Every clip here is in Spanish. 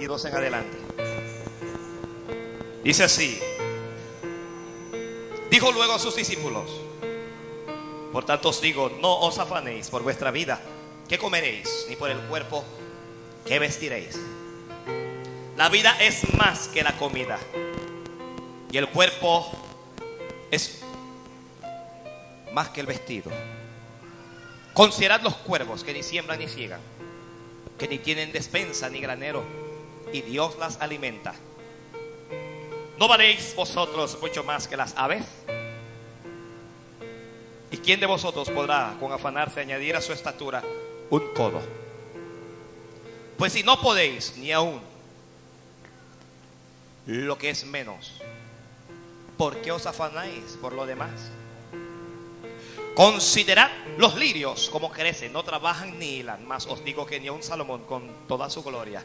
22 en adelante. Dice así. Dijo luego a sus discípulos, por tanto os digo, no os afanéis por vuestra vida, qué comeréis, ni por el cuerpo, qué vestiréis. La vida es más que la comida, y el cuerpo es más que el vestido. Considerad los cuervos que ni siembran ni ciegan, que ni tienen despensa ni granero, y Dios las alimenta. ¿No valéis vosotros mucho más que las aves? ¿Y quién de vosotros podrá con afanarse añadir a su estatura un codo? Pues si no podéis ni aún lo que es menos, ¿por qué os afanáis por lo demás? Considerad los lirios como crecen, no trabajan ni hilan, mas os digo que ni un Salomón con toda su gloria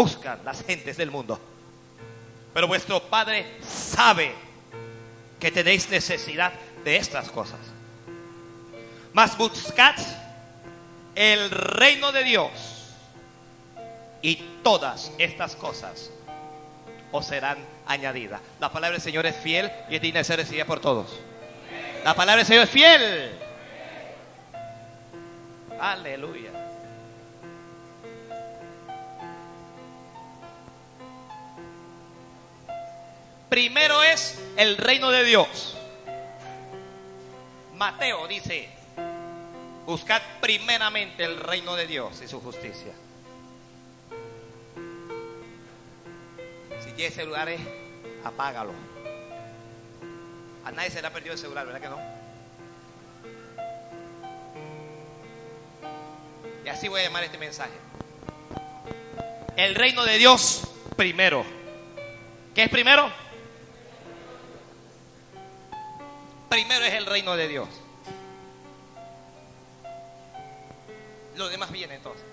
buscan las gentes del mundo. Pero vuestro Padre sabe que tenéis necesidad de estas cosas. Mas buscad el reino de Dios y todas estas cosas os serán añadidas. La palabra del Señor es fiel y es digna de ser recibida por todos. La palabra del Señor es fiel. Aleluya. Primero es el reino de Dios. Mateo dice, buscad primeramente el reino de Dios y su justicia. Si tienes celulares, apágalo. A nadie se le ha perdido el celular, ¿verdad que no? Y así voy a llamar este mensaje. El reino de Dios primero. ¿Qué es primero? Primero es el reino de Dios. Lo demás viene entonces.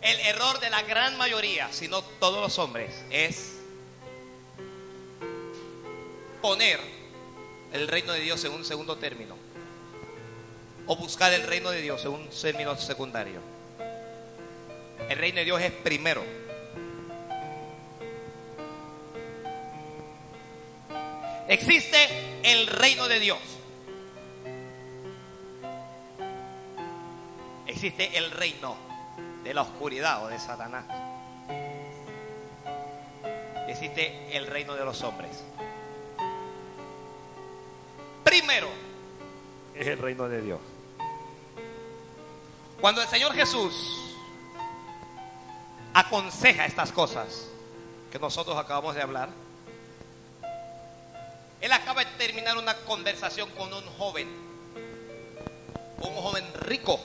El error de la gran mayoría, si no todos los hombres, es poner el reino de Dios en un segundo término. O buscar el reino de Dios en un término secundario. El reino de Dios es primero. Existe el reino de Dios. Existe el reino de la oscuridad o de Satanás. Existe el reino de los hombres. Primero es el reino de Dios. Cuando el Señor Jesús aconseja estas cosas que nosotros acabamos de hablar, él acaba de terminar una conversación con un joven, un joven rico.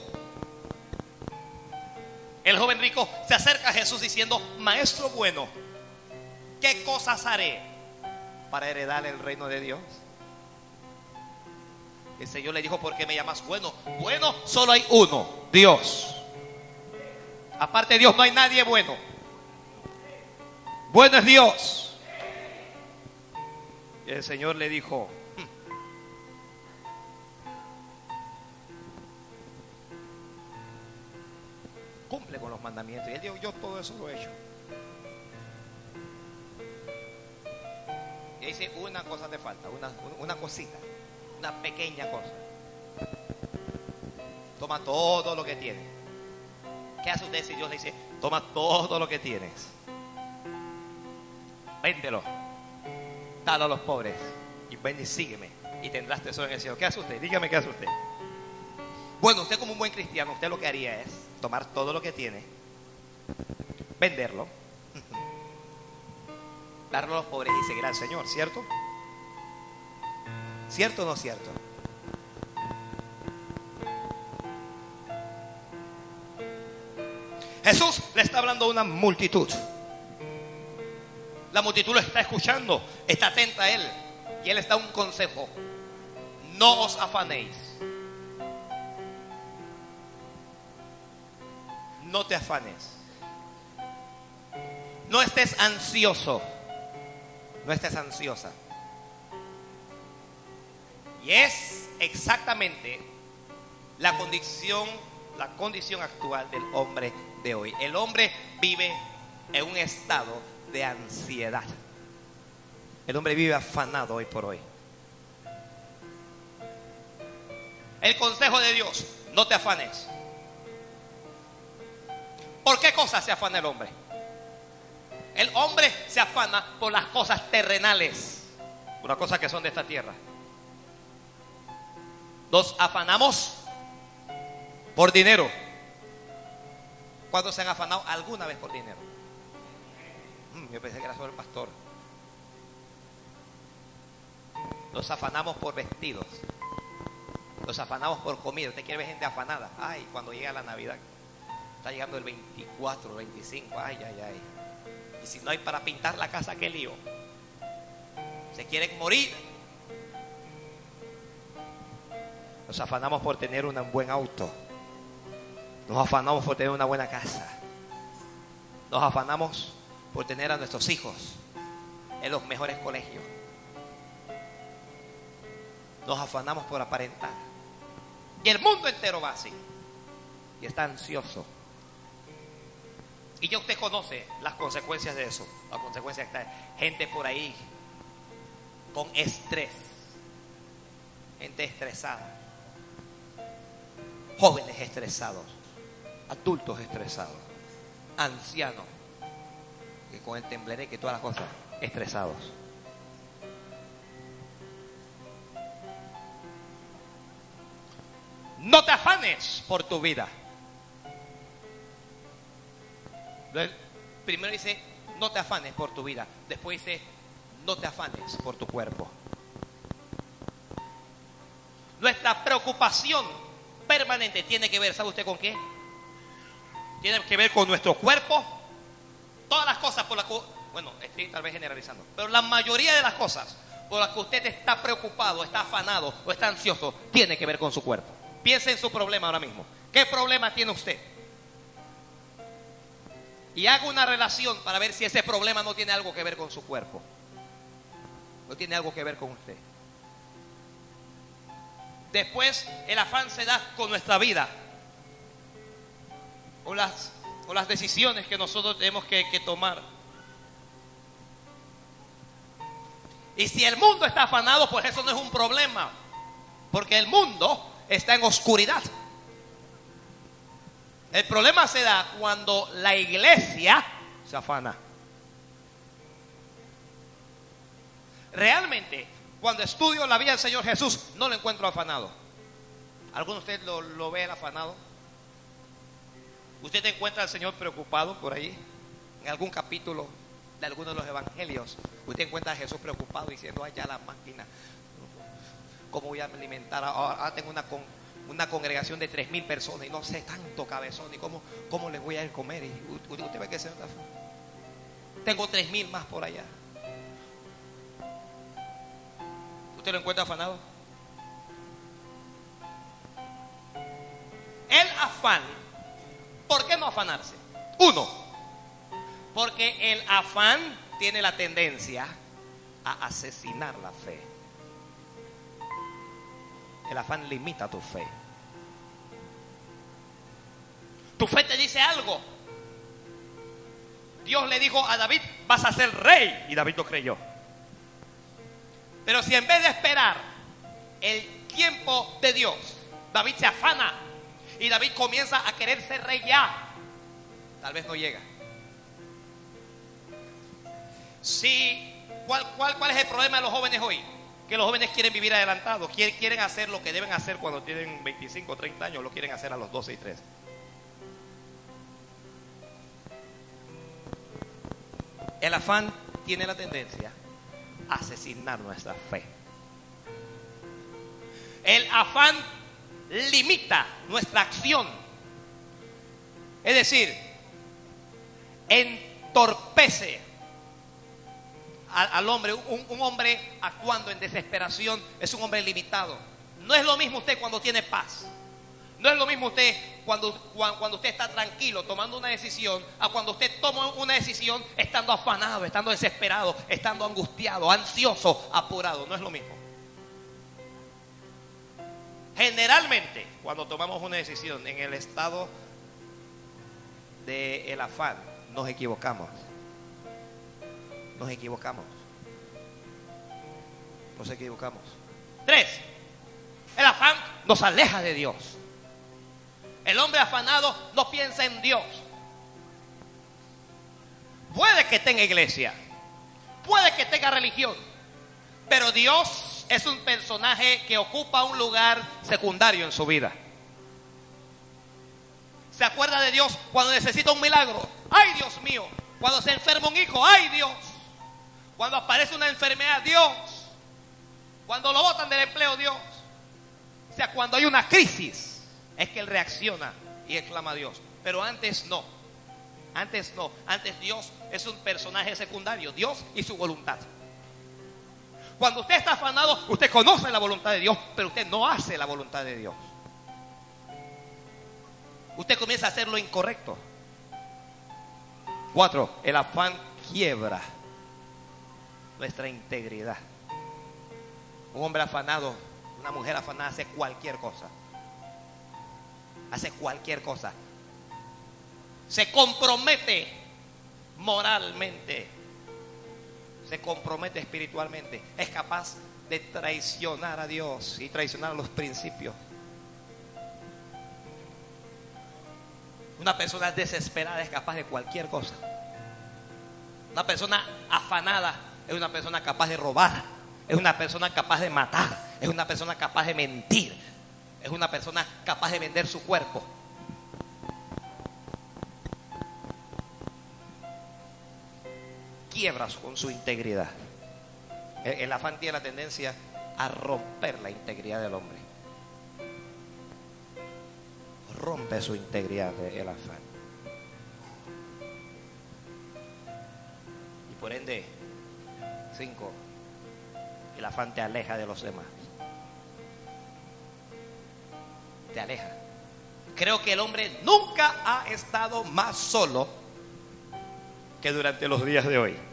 El joven rico se acerca a Jesús diciendo, maestro bueno, ¿qué cosas haré para heredar el reino de Dios? El Señor le dijo, ¿por qué me llamas bueno? Bueno, solo hay uno, Dios. Aparte de Dios no hay nadie bueno. Bueno es Dios. El Señor le dijo, cumple con los mandamientos. Y él dijo, yo todo eso lo he hecho. Y dice, una cosa te falta, una, una cosita, una pequeña cosa. Toma todo lo que tienes. ¿Qué hace usted si Dios le dice, toma todo lo que tienes? Véndelo dalo a los pobres y ven y sígueme y tendrás tesoro en el cielo. ¿Qué hace usted? Dígame qué hace usted. Bueno, usted como un buen cristiano, usted lo que haría es tomar todo lo que tiene, venderlo, darlo a los pobres y seguir al Señor, ¿cierto? ¿Cierto o no cierto? Jesús le está hablando a una multitud. La multitud lo está escuchando, está atenta a él. Y él está un consejo. No os afanéis. No te afanes. No estés ansioso. No estés ansiosa. Y es exactamente la condición, la condición actual del hombre de hoy. El hombre vive en un estado de ansiedad. El hombre vive afanado hoy por hoy. El consejo de Dios, no te afanes. ¿Por qué cosas se afana el hombre? El hombre se afana por las cosas terrenales, por las cosas que son de esta tierra. Nos afanamos por dinero. ¿Cuántos se han afanado alguna vez por dinero? Mm, yo pensé que era solo el pastor. Nos afanamos por vestidos. Nos afanamos por comida. Usted quiere ver gente afanada. Ay, cuando llega la Navidad. Está llegando el 24, 25. Ay, ay, ay. Y si no hay para pintar la casa, qué lío. Se quieren morir. Nos afanamos por tener un buen auto. Nos afanamos por tener una buena casa. Nos afanamos por tener a nuestros hijos en los mejores colegios. Nos afanamos por aparentar. Y el mundo entero va así. Y está ansioso. Y ya usted conoce las consecuencias de eso. Las consecuencias de gente por ahí con estrés. Gente estresada. Jóvenes estresados. Adultos estresados. Ancianos. Que con el temblereque y todas las cosas. Estresados. No te afanes por tu vida. Primero dice, no te afanes por tu vida. Después dice, no te afanes por tu cuerpo. Nuestra preocupación permanente tiene que ver, ¿sabe usted con qué? Tiene que ver con nuestro cuerpo. Todas las cosas por las que, bueno, estoy tal vez generalizando, pero la mayoría de las cosas por las que usted está preocupado, está afanado o está ansioso, tiene que ver con su cuerpo. Piense en su problema ahora mismo. ¿Qué problema tiene usted? Y haga una relación para ver si ese problema no tiene algo que ver con su cuerpo. No tiene algo que ver con usted. Después el afán se da con nuestra vida. O las, o las decisiones que nosotros tenemos que, tomar. Y si el mundo está afanado, pues eso no es un problema. Porque el mundo está en oscuridad. El problema se da cuando la iglesia se afana. Realmente, cuando estudio la vida del Señor Jesús, no lo encuentro afanado. ¿Alguno de ustedes lo, lo afanado? ¿Usted encuentra al Señor preocupado por ahí? En algún capítulo de alguno de los evangelios, usted encuentra a Jesús preocupado diciendo, ya la máquina, ¿cómo voy a alimentar? Ahora tengo una, una congregación de tres mil personas y no sé tanto cabezón y cómo, cómo les voy a ir a comer. Usted ve que se Tengo tres mil más por allá. ¿Usted lo encuentra afanado? El afán, ¿por qué no afanarse? Uno, porque el afán tiene la tendencia a asesinar la fe. El afán limita tu fe. Tu fe te dice algo. Dios le dijo a David, vas a ser rey. Y David lo creyó. Pero si en vez de esperar el tiempo de Dios, David se afana y David comienza a querer ser rey ya, tal vez no llega. Si, ¿cuál, cuál, cuál es el problema de los jóvenes hoy? que los jóvenes quieren vivir adelantados, quieren hacer lo que deben hacer cuando tienen 25 o 30 años, lo quieren hacer a los 12 y 13. El afán tiene la tendencia a asesinar nuestra fe. El afán limita nuestra acción. Es decir, entorpece al, hombre. Un, un hombre actuando en desesperación es un hombre limitado. No es lo mismo usted cuando tiene paz. No es lo mismo usted cuando, cuando usted está tranquilo tomando una decisión a cuando usted toma una decisión estando afanado, estando desesperado, estando angustiado, ansioso, apurado. No es lo mismo. Generalmente, cuando tomamos una decisión en el estado del el afán, nos equivocamos. Nos equivocamos. Nos equivocamos. Tres, el afán nos aleja de Dios. El hombre afanado no piensa en Dios. Puede que tenga iglesia, puede que tenga religión, pero Dios es un personaje que ocupa un lugar secundario en su vida. Se acuerda de Dios cuando necesita un milagro. ¡Ay, Dios mío! Cuando se enferma un hijo. ¡Ay, Dios! Cuando aparece una enfermedad. Dios. Cuando lo botan del empleo. Dios. O sea, cuando hay una crisis es que él reacciona y exclama a Dios. Pero antes no. Antes no. Antes Dios es un personaje secundario. Dios y su voluntad. Cuando usted está afanado, usted conoce la voluntad de Dios, pero usted no hace la voluntad de Dios. Usted comienza a hacer lo incorrecto. Cuatro, el afán quiebra nuestra integridad. Un hombre afanado, una mujer afanada hace cualquier cosa hace cualquier cosa. Se compromete moralmente. Se compromete espiritualmente. Es capaz de traicionar a Dios y traicionar los principios. Una persona desesperada es capaz de cualquier cosa. Una persona afanada es una persona capaz de robar. Es una persona capaz de matar. Es una persona capaz de mentir es una persona capaz de vender su cuerpo. Quiebras con su integridad. El, afán tiene la tendencia a romper la integridad del hombre. Rompe su integridad el afán. Y por ende, cinco, el afán te aleja de los demás. te aleja. Creo que el hombre nunca ha estado más solo que durante los días de hoy.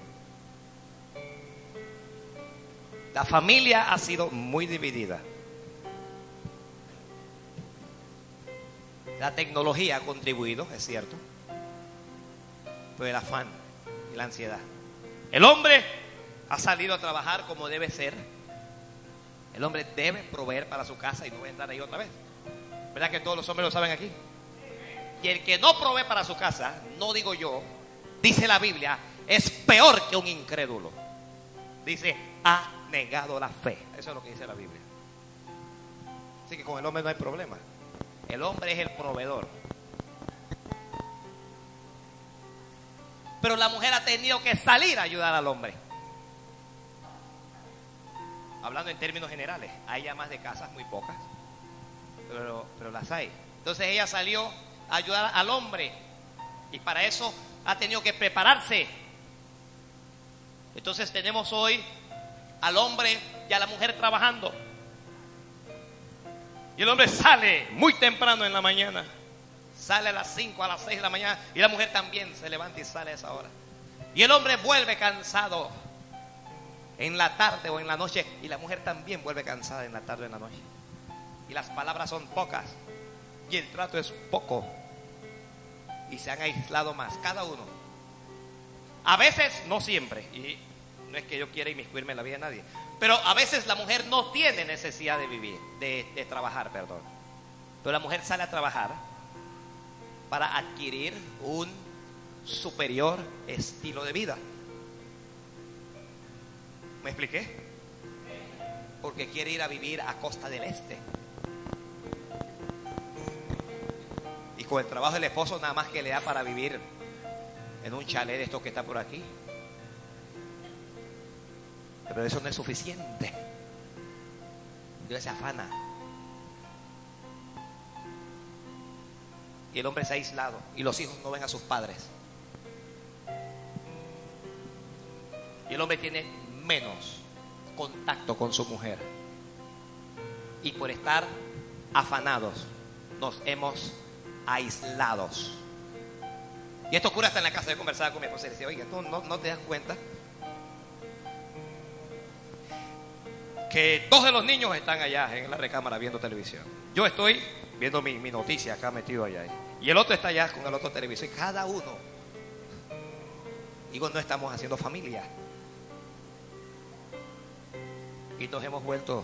La familia ha sido muy dividida. La tecnología ha contribuido, es cierto, pero el afán y la ansiedad. El hombre ha salido a trabajar como debe ser. El hombre debe proveer para su casa y no va a entrar ahí otra vez. ¿Verdad que todos los hombres lo saben aquí? Y el que no provee para su casa, no digo yo, dice la Biblia, es peor que un incrédulo. Dice, ha negado la fe. Eso es lo que dice la Biblia. Así que con el hombre no hay problema. El hombre es el proveedor. Pero la mujer ha tenido que salir a ayudar al hombre. Hablando en términos generales, hay amas de casas muy pocas pero, pero las hay. Entonces ella salió a ayudar al hombre y para eso ha tenido que prepararse. Entonces tenemos hoy al hombre y a la mujer trabajando. Y el hombre sale muy temprano en la mañana. Sale a las 5, a las 6 de la mañana. Y la mujer también se levanta y sale a esa hora. Y el hombre vuelve cansado en la tarde o en la noche. Y la mujer también vuelve cansada en la tarde o en la noche y las palabras son pocas y el trato es poco y se han aislado más cada uno. A veces, no siempre, y no es que yo quiera inmiscuirme en la vida de nadie, pero a veces la mujer no tiene necesidad de vivir, de, trabajar, perdón. Pero la mujer sale a trabajar para adquirir un superior estilo de vida. ¿Me expliqué? Porque quiere ir a vivir a costa del este. con el trabajo del esposo nada más que le da para vivir en un chalet de que está por aquí. Pero eso no es suficiente. Dios se afana. Y el hombre se ha aislado y los hijos no ven a sus padres. Y el hombre tiene menos contacto con su mujer. Y por estar afanados, nos hemos aislados. Y esto ocurre hasta en la casa de conversar con mi esposa y decía, oiga, ¿tú no te das cuenta? Que dos de los niños están allá en la recámara viendo televisión. Yo estoy viendo mi, mi noticia acá metido allá. Y el otro está allá con el otro televisor. Y cada uno. Digo, no estamos haciendo familia. Y nos hemos vuelto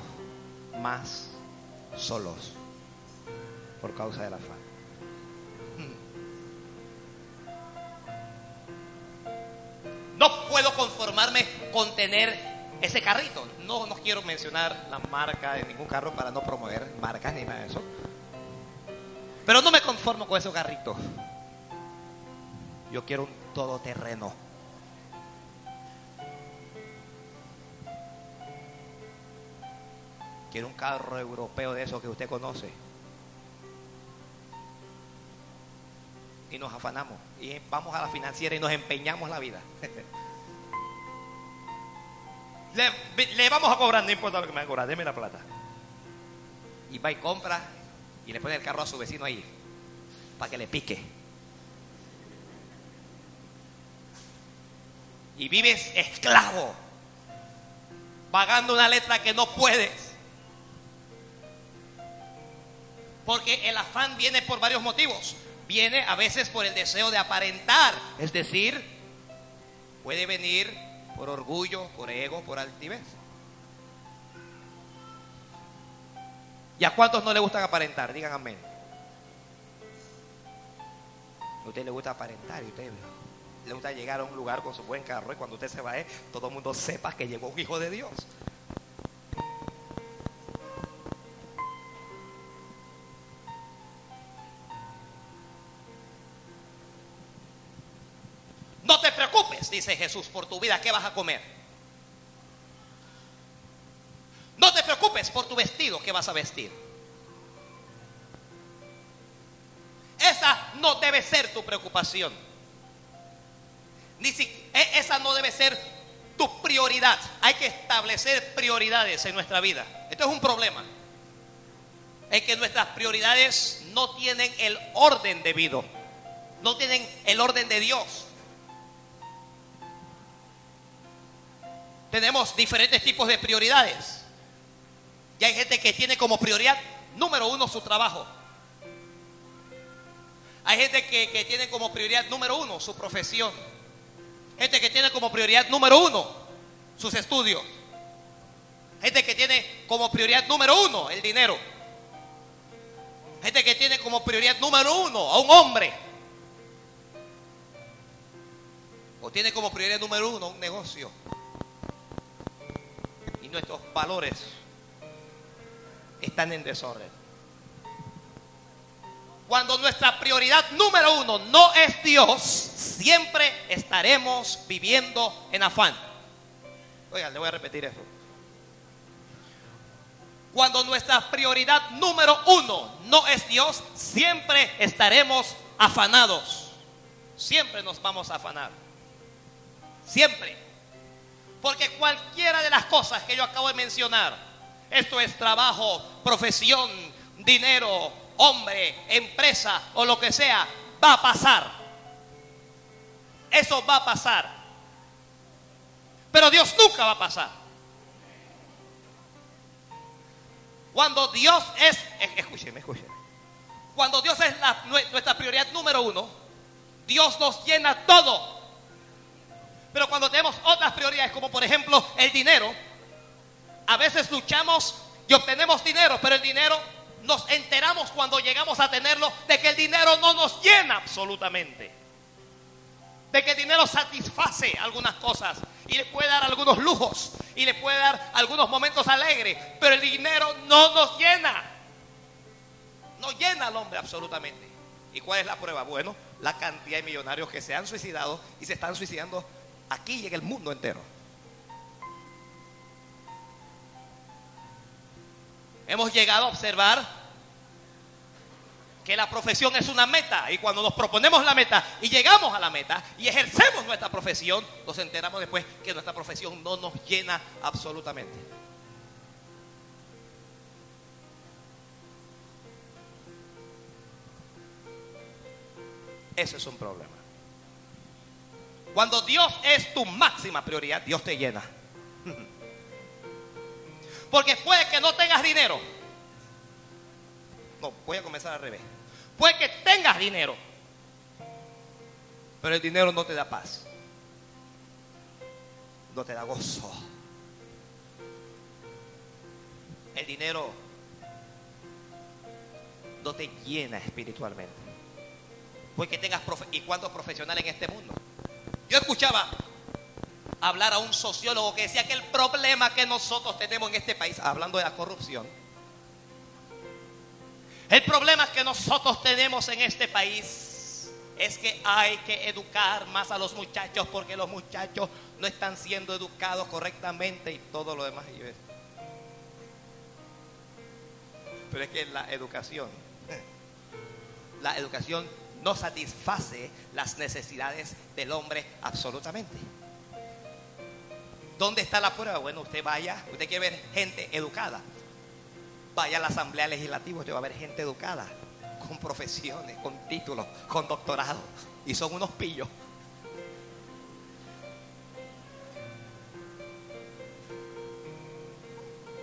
más solos por causa del afán. No puedo conformarme con tener ese carrito. No, no quiero mencionar la marca de ningún carro para no promover marcas ni nada de eso. Pero no me conformo con ese carrito. Yo quiero un todoterreno. Quiero un carro europeo de esos que usted conoce. Y nos afanamos. Y vamos a la financiera y nos empeñamos la vida. le, vamos a cobrar, no importa lo que me van a cobrar, deme la plata. Y va y compra y le pone el carro a su vecino ahí para que le pique. Y vives esclavo, pagando una letra que no puedes. Porque el afán viene por varios motivos. Viene a veces por el deseo de aparentar. Es decir, puede venir por orgullo, por ego, por altivez. ¿Y a cuántos no le gustan aparentar? Digan amén. A usted le gusta aparentar y usted le gusta llegar a un lugar con su buen carro y cuando usted se va, eh, todo el mundo sepa que llegó un hijo de Dios. Dice Jesús, por tu vida, ¿qué vas a comer? No te preocupes por tu vestido, ¿qué vas a vestir? Esa no debe ser tu preocupación. Ni si, e, esa no debe ser tu prioridad. Hay que establecer prioridades en nuestra vida. Esto es un problema. Es que nuestras prioridades no tienen el orden debido. No tienen el orden de Dios. Tenemos diferentes tipos de prioridades. Y hay gente que tiene como prioridad número uno su trabajo. Hay gente que, que, tiene como prioridad número uno su profesión. Gente que tiene como prioridad número uno sus estudios. Gente que tiene como prioridad número uno el dinero. Gente que tiene como prioridad número uno a un hombre. O tiene como prioridad número uno un negocio. Nuestros valores están en desorden. Cuando nuestra prioridad número uno no es Dios, siempre estaremos viviendo en afán. Oigan, le voy a repetir eso. Cuando nuestra prioridad número uno no es Dios, siempre estaremos afanados. Siempre nos vamos a afanar. Siempre. Porque cualquiera de las cosas que yo acabo de mencionar, esto es trabajo, profesión, dinero, hombre, empresa o lo que sea, va a pasar. Eso va a pasar. Pero Dios nunca va a pasar. Cuando Dios es, escúcheme, escúcheme. Cuando Dios es nuestra prioridad número uno, Dios nos llena todo. Pero cuando tenemos otras prioridades, como por ejemplo el dinero, a veces luchamos y obtenemos dinero, pero el dinero nos enteramos cuando llegamos a tenerlo de que el dinero no nos llena absolutamente. De que el dinero satisface algunas cosas y le puede dar algunos lujos y le puede dar algunos momentos alegres, pero el dinero no nos llena. No llena al hombre absolutamente. ¿Y cuál es la prueba? Bueno, la cantidad de millonarios que se han suicidado y se están suicidando aquí y en el mundo entero. Hemos llegado a observar que la profesión es una meta y cuando nos proponemos la meta y llegamos a la meta y ejercemos nuestra profesión, nos enteramos después que nuestra profesión no nos llena absolutamente. Eso es un problema. Cuando Dios es tu máxima prioridad, Dios te llena. Porque puede que no tengas dinero. No, voy a comenzar al revés. Puede que tengas dinero. Pero el dinero no te da paz. No te da gozo. El dinero no te llena espiritualmente. Puede que tengas y cuántos profesionales en este mundo. Yo escuchaba hablar a un sociólogo que decía que el problema que nosotros tenemos en este país, hablando de la corrupción, el problema que nosotros tenemos en este país es que hay que educar más a los muchachos porque los muchachos no están siendo educados correctamente y todo lo demás. Pero es que la educación, la educación no satisface las necesidades del hombre absolutamente. ¿Dónde está la prueba? Bueno, usted vaya, usted quiere ver gente educada. Vaya a la Asamblea Legislativa, usted va a ver gente educada, con profesiones, con títulos, con doctorado. Y son unos pillos.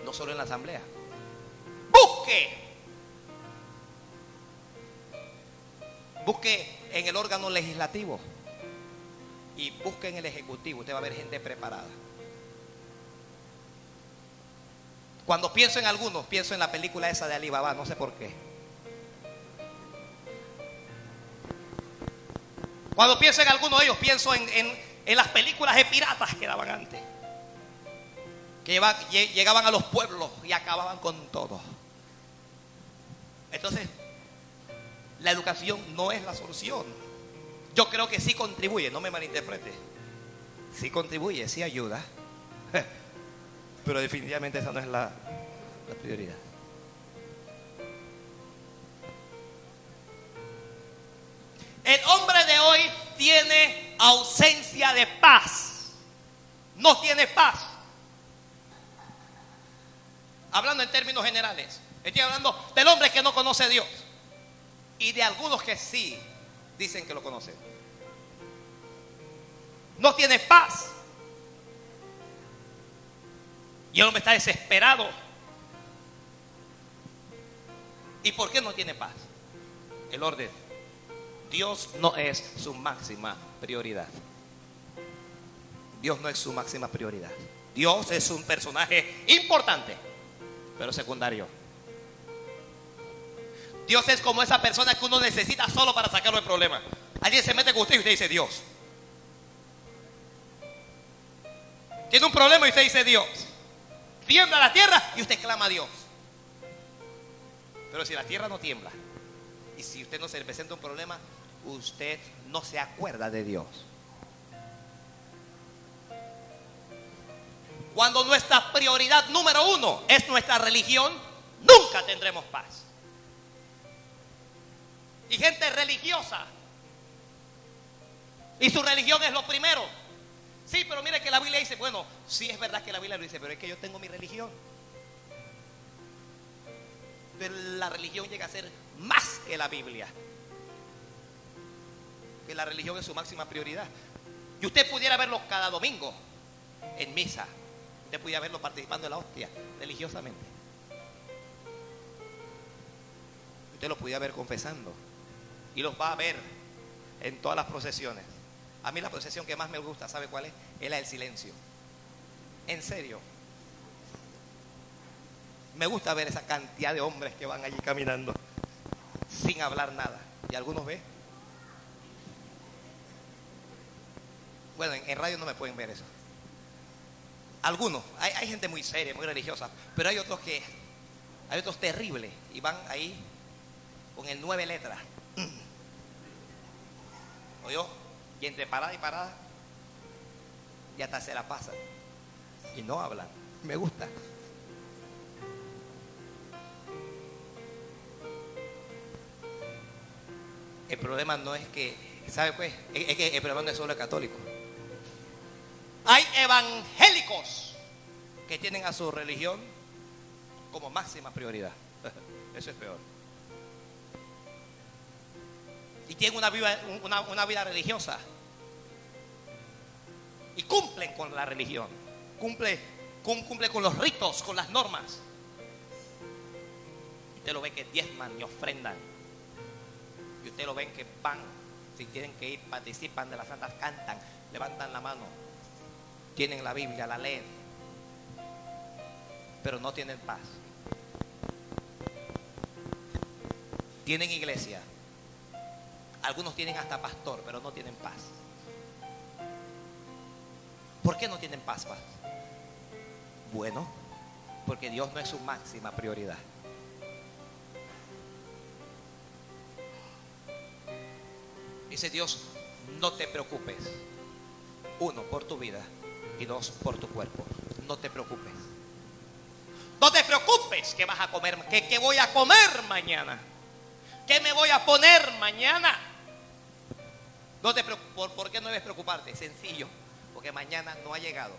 No solo en la Asamblea. Busque Busque en el órgano legislativo y busque en el ejecutivo. Usted va a ver gente preparada. Cuando pienso en algunos, pienso en la película esa de Alibaba, no sé por qué. Cuando pienso en algunos de ellos, pienso en, en las películas de piratas que daban antes. Que llegaban a los pueblos y acababan con todo. Entonces, la educación no es la solución. Yo creo que sí contribuye, no me malinterprete. Sí contribuye, sí ayuda. Pero definitivamente esa no es la, la prioridad. El hombre de hoy tiene ausencia de paz. No tiene paz. Hablando en términos generales. Estoy hablando del hombre que no conoce a Dios y de algunos que sí dicen que lo conocen. No tiene paz. Y el hombre está desesperado. ¿Y por qué no tiene paz? El orden. Dios no es su máxima prioridad. Dios no es su máxima prioridad. Dios es un personaje importante, pero secundario. Dios es como esa persona que uno necesita solo para sacarlo del problema. Alguien se mete con usted y usted dice Dios. Tiene un problema y usted dice Dios. Tiembla la tierra y usted clama a Dios. Pero si la tierra no tiembla y si usted no se presenta un problema, usted no se acuerda de Dios. Cuando nuestra prioridad número uno es nuestra religión, nunca tendremos paz y gente religiosa. Y su religión es lo primero. Sí, pero mire que la Biblia dice, bueno, sí es verdad que la Biblia lo dice, pero es que yo tengo mi religión. Pero la religión llega a ser más que la Biblia. Que la religión es su máxima prioridad. Y usted pudiera verlo cada domingo en misa. Usted pudiera verlo participando en la hostia religiosamente. Usted lo pudiera ver confesando y los va a ver en todas las procesiones. A mí la procesión que más me gusta, ¿sabe cuál es? Es la del silencio. En serio. Me gusta ver esa cantidad de hombres que van allí caminando sin hablar nada. ¿Y algunos ven? Bueno, en, radio no me pueden ver eso. Algunos, hay, hay gente muy seria, muy religiosa, pero hay otros que, hay otros terribles y van ahí con el nueve letras. Yo Y entre parada y parada, y hasta se la pasan. Y no hablan. Me gusta. El problema no es que, ¿sabe pues? Es que el problema no es solo el católico. Hay evangélicos que tienen a su religión como máxima prioridad. Eso es peor. Y tienen una vida, una, una vida religiosa. Y cumplen con la religión. Cumple, cumple con los ritos, con las normas. Y usted lo ve que diezman y ofrendan. Y usted lo ven que van, si tienen que ir, participan de las santas, cantan, levantan la mano. Tienen la Biblia, la leen. Pero no tienen paz. Tienen iglesia. Algunos tienen hasta pastor, pero no tienen paz. ¿Por qué no tienen paz, paz? Bueno, porque Dios no es su máxima prioridad. Dice Dios, no te preocupes. Uno, por tu vida. Y dos, por tu cuerpo. No te preocupes. No te preocupes que vas a comer, que, voy a comer mañana. ¿Qué me voy a poner mañana? No te ¿Por, ¿Por qué no debes preocuparte? Sencillo. Porque mañana no ha llegado.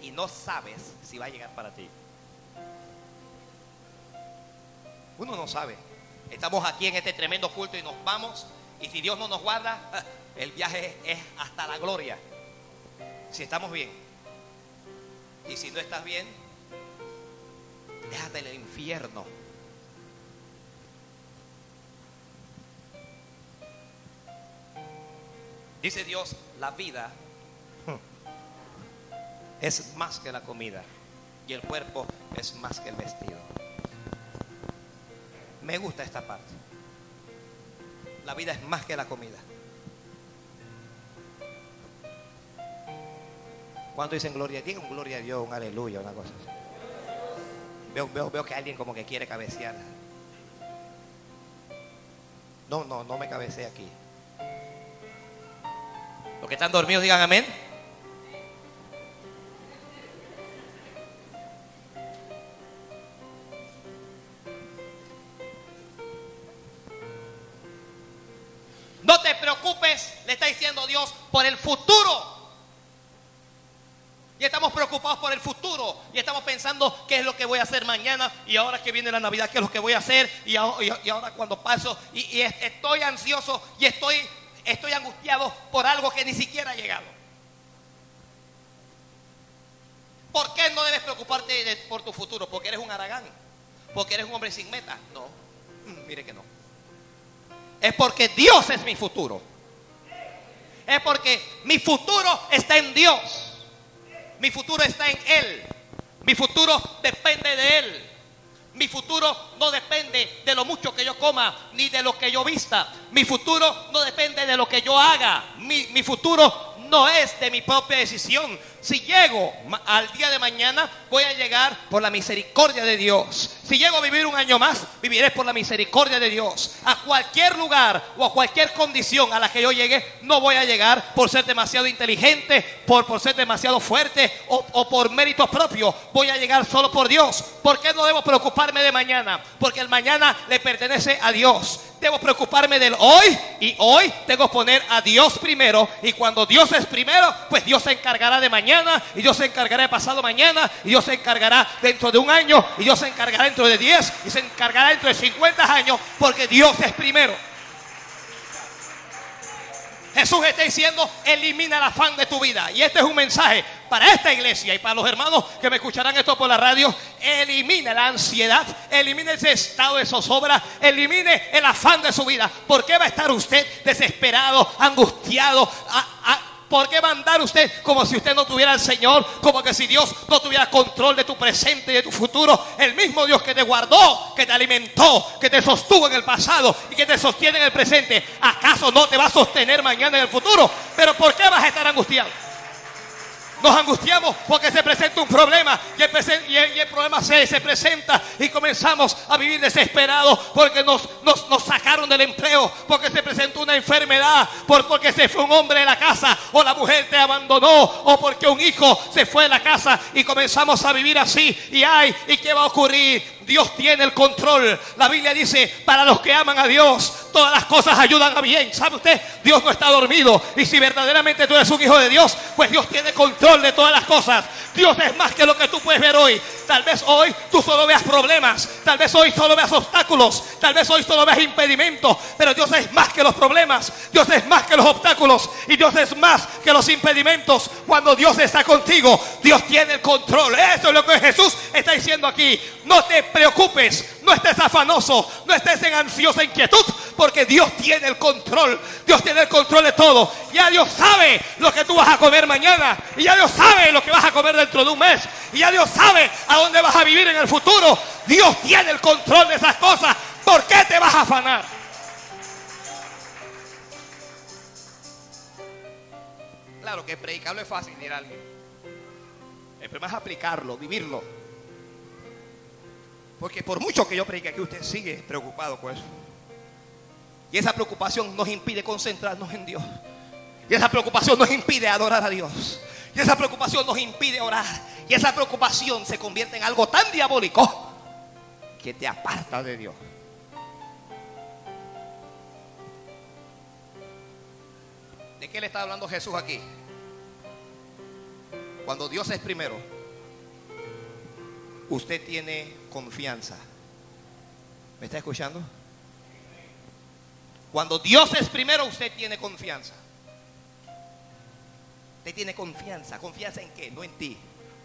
Y no sabes si va a llegar para ti. Uno no sabe. Estamos aquí en este tremendo culto y nos vamos. Y si Dios no nos guarda, el viaje es hasta la gloria. Si estamos bien. Y si no estás bien, déjate el infierno. Dice Dios, la vida es más que la comida y el cuerpo es más que el vestido. Me gusta esta parte. La vida es más que la comida. Cuando dicen gloria, digan gloria a Dios, un aleluya, una cosa así. Veo, veo, veo que alguien como que quiere cabecear. No, no, no me cabecé aquí. Los que están dormidos digan amén. No te preocupes, le está diciendo Dios, por el futuro. Y estamos preocupados por el futuro. Y estamos pensando qué es lo que voy a hacer mañana. Y ahora que viene la Navidad, qué es lo que voy a hacer. Y ahora, cuando paso. Y, estoy ansioso y estoy, estoy angustiado por algo que ni siquiera ha llegado. ¿Por qué no debes preocuparte por tu futuro? Porque eres un aragán. Porque eres un hombre sin meta. No. Mm, mire que no. Es porque Dios es mi futuro. Es porque mi futuro está en Dios. Mi futuro está en Él. Mi futuro depende de Él. Mi futuro no depende de lo mucho que yo coma ni de lo que yo vista. Mi futuro no depende de lo que yo haga. Mi, mi futuro no es de mi propia decisión. Si llego al día de mañana, voy a llegar por la misericordia de Dios. Si llego a vivir un año más, viviré por la misericordia de Dios. A cualquier lugar o a cualquier condición a la que yo llegue, no voy a llegar por ser demasiado inteligente, por, por ser demasiado fuerte o, o por mérito propio. Voy a llegar solo por Dios. ¿Por qué no debo preocuparme de mañana? Porque el mañana le pertenece a Dios. Debo preocuparme del hoy y hoy tengo que poner a Dios primero. Y cuando Dios es primero, pues Dios se encargará de mañana y Dios se encargará de pasado mañana y Dios se encargará dentro de un año y Dios se encargará dentro de 10 y se encargará dentro de 50 años porque Dios es primero. Jesús está diciendo, elimina el afán de tu vida. Y este es un mensaje para esta iglesia y para los hermanos que me escucharán esto por la radio. Elimina la ansiedad, elimine ese estado de zozobra, elimine el afán de su vida. ¿Por qué va a estar usted desesperado, angustiado? ¿Por qué va a andar usted como si usted no tuviera al Señor? Como que si Dios no tuviera control de tu presente y de tu futuro. El mismo Dios que te guardó, que te alimentó, que te sostuvo en el pasado y que te sostiene en el presente. ¿Acaso no te va a sostener mañana en el futuro? Pero ¿por qué vas a estar angustiado? Nos angustiamos porque se presenta un problema y el, problema se, se, presenta y comenzamos a vivir desesperados porque nos, nos, sacaron del empleo, porque se presentó una enfermedad, porque se fue un hombre de la casa o la mujer te abandonó o porque un hijo se fue de la casa y comenzamos a vivir así y ay, ¿y qué va a ocurrir? Dios tiene el control. La Biblia dice, para los que aman a Dios, todas las cosas ayudan a bien. ¿Sabe usted? Dios no está dormido. Y si verdaderamente tú eres un hijo de Dios, pues Dios tiene control de todas las cosas. Dios es más que lo que tú puedes ver hoy. Tal vez hoy tú solo veas problemas. Tal vez hoy solo veas obstáculos. Tal vez hoy solo veas impedimentos. Pero Dios es más que los problemas. Dios es más que los obstáculos. Y Dios es más que los impedimentos. Cuando Dios está contigo, Dios tiene el control. Eso es lo que Jesús está diciendo aquí. No te preocupes. No estés afanoso. No estés en ansiosa inquietud. Porque Dios tiene el control. Dios tiene el control de todo. Ya Dios sabe lo que tú vas a comer mañana. Y ya Dios sabe lo que vas a comer dentro de un mes. Y ya Dios sabe a dónde vas a vivir en el futuro. Dios tiene el control de esas cosas. ¿Por qué te vas a afanar? Claro que predicarlo es fácil, dirá. El problema es aplicarlo, vivirlo. Porque por mucho que yo predique aquí, usted sigue preocupado con eso. Y esa preocupación nos impide concentrarnos en Dios. Y esa preocupación nos impide adorar a Dios. Y esa preocupación nos impide orar. Y esa preocupación se convierte en algo tan diabólico que te aparta de Dios. ¿De qué le está hablando Jesús aquí? Cuando Dios es primero, usted tiene confianza. ¿Me está escuchando? Cuando Dios es primero, usted tiene confianza. Usted tiene confianza. ¿Confianza en qué? No en ti.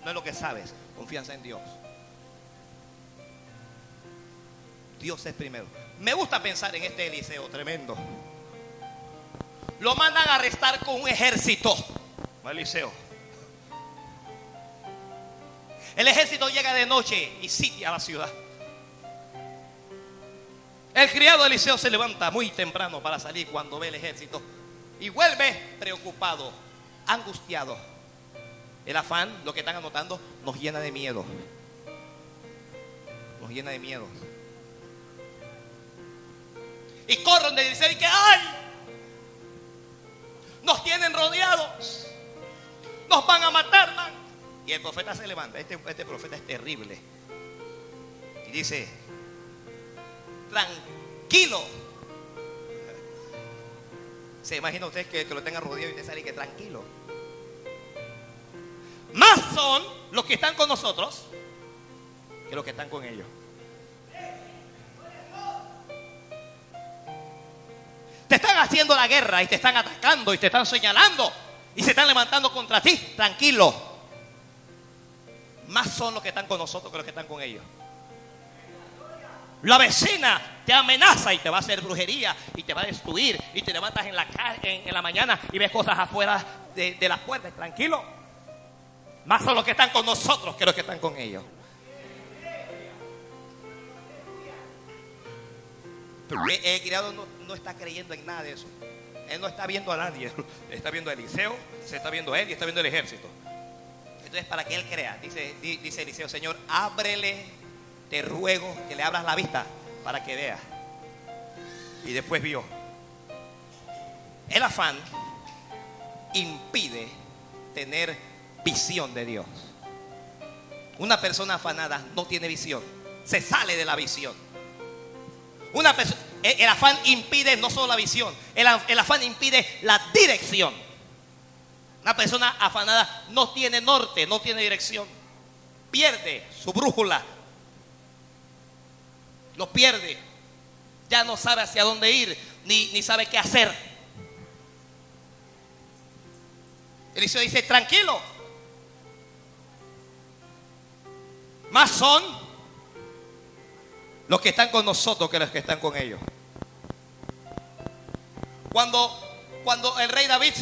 No en lo que sabes. Confianza en Dios. Dios es primero. Me gusta pensar en este Eliseo tremendo. Lo mandan a arrestar con un ejército. Eliseo. El ejército llega de noche y sitia la ciudad. El criado de Eliseo se levanta muy temprano para salir cuando ve el ejército y vuelve preocupado, angustiado. El afán, lo que están anotando, nos llena de miedo. Nos llena de miedo. Y corren de Eliseo y que ¡ay! Nos tienen rodeados. Nos van a matar, man. Y el profeta se levanta. Este, este profeta es terrible. Y dice, tranquilo. ¿Se imagina usted que, lo tenga rodeado y usted sale y que tranquilo? Más son los que están con nosotros que los que están con ellos. Te están haciendo la guerra y te están atacando y te están señalando y se están levantando contra ti. Tranquilo. Más son los que están con nosotros que los que están con ellos. La vecina te amenaza y te va a hacer brujería y te va a destruir y te levantas en la, en, en la mañana y ves cosas afuera de, las puertas. Tranquilo. Más son los que están con nosotros que los que están con ellos. El criado no, no, está creyendo en nada de eso. Él no está viendo a nadie. Está viendo a Eliseo, se está viendo a él y está viendo el ejército. Para que él crea, dice, dice Eliseo, Señor, ábrele, te ruego que le abras la vista para que vea. Y después vio. El afán impide tener visión de Dios. Una persona afanada no tiene visión, se sale de la visión. Una el, el, afán impide no solo la visión, el, el afán impide la dirección. Una persona afanada no tiene norte, no tiene dirección. Pierde su brújula. Lo pierde. Ya no sabe hacia dónde ir, ni, ni sabe qué hacer. Eliseo dice, tranquilo. Más son los que están con nosotros que los que están con ellos. Cuando, cuando el rey David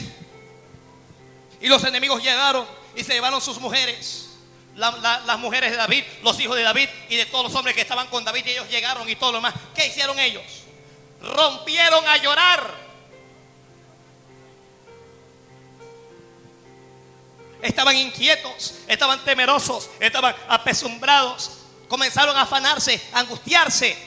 y los enemigos llegaron y se llevaron sus mujeres, la, la, las mujeres de David, los hijos de David y de todos los hombres que estaban con David y ellos llegaron y todo lo demás. ¿Qué hicieron ellos? Rompieron a llorar. Estaban inquietos, estaban temerosos, estaban apesumbrados, comenzaron a afanarse, a angustiarse.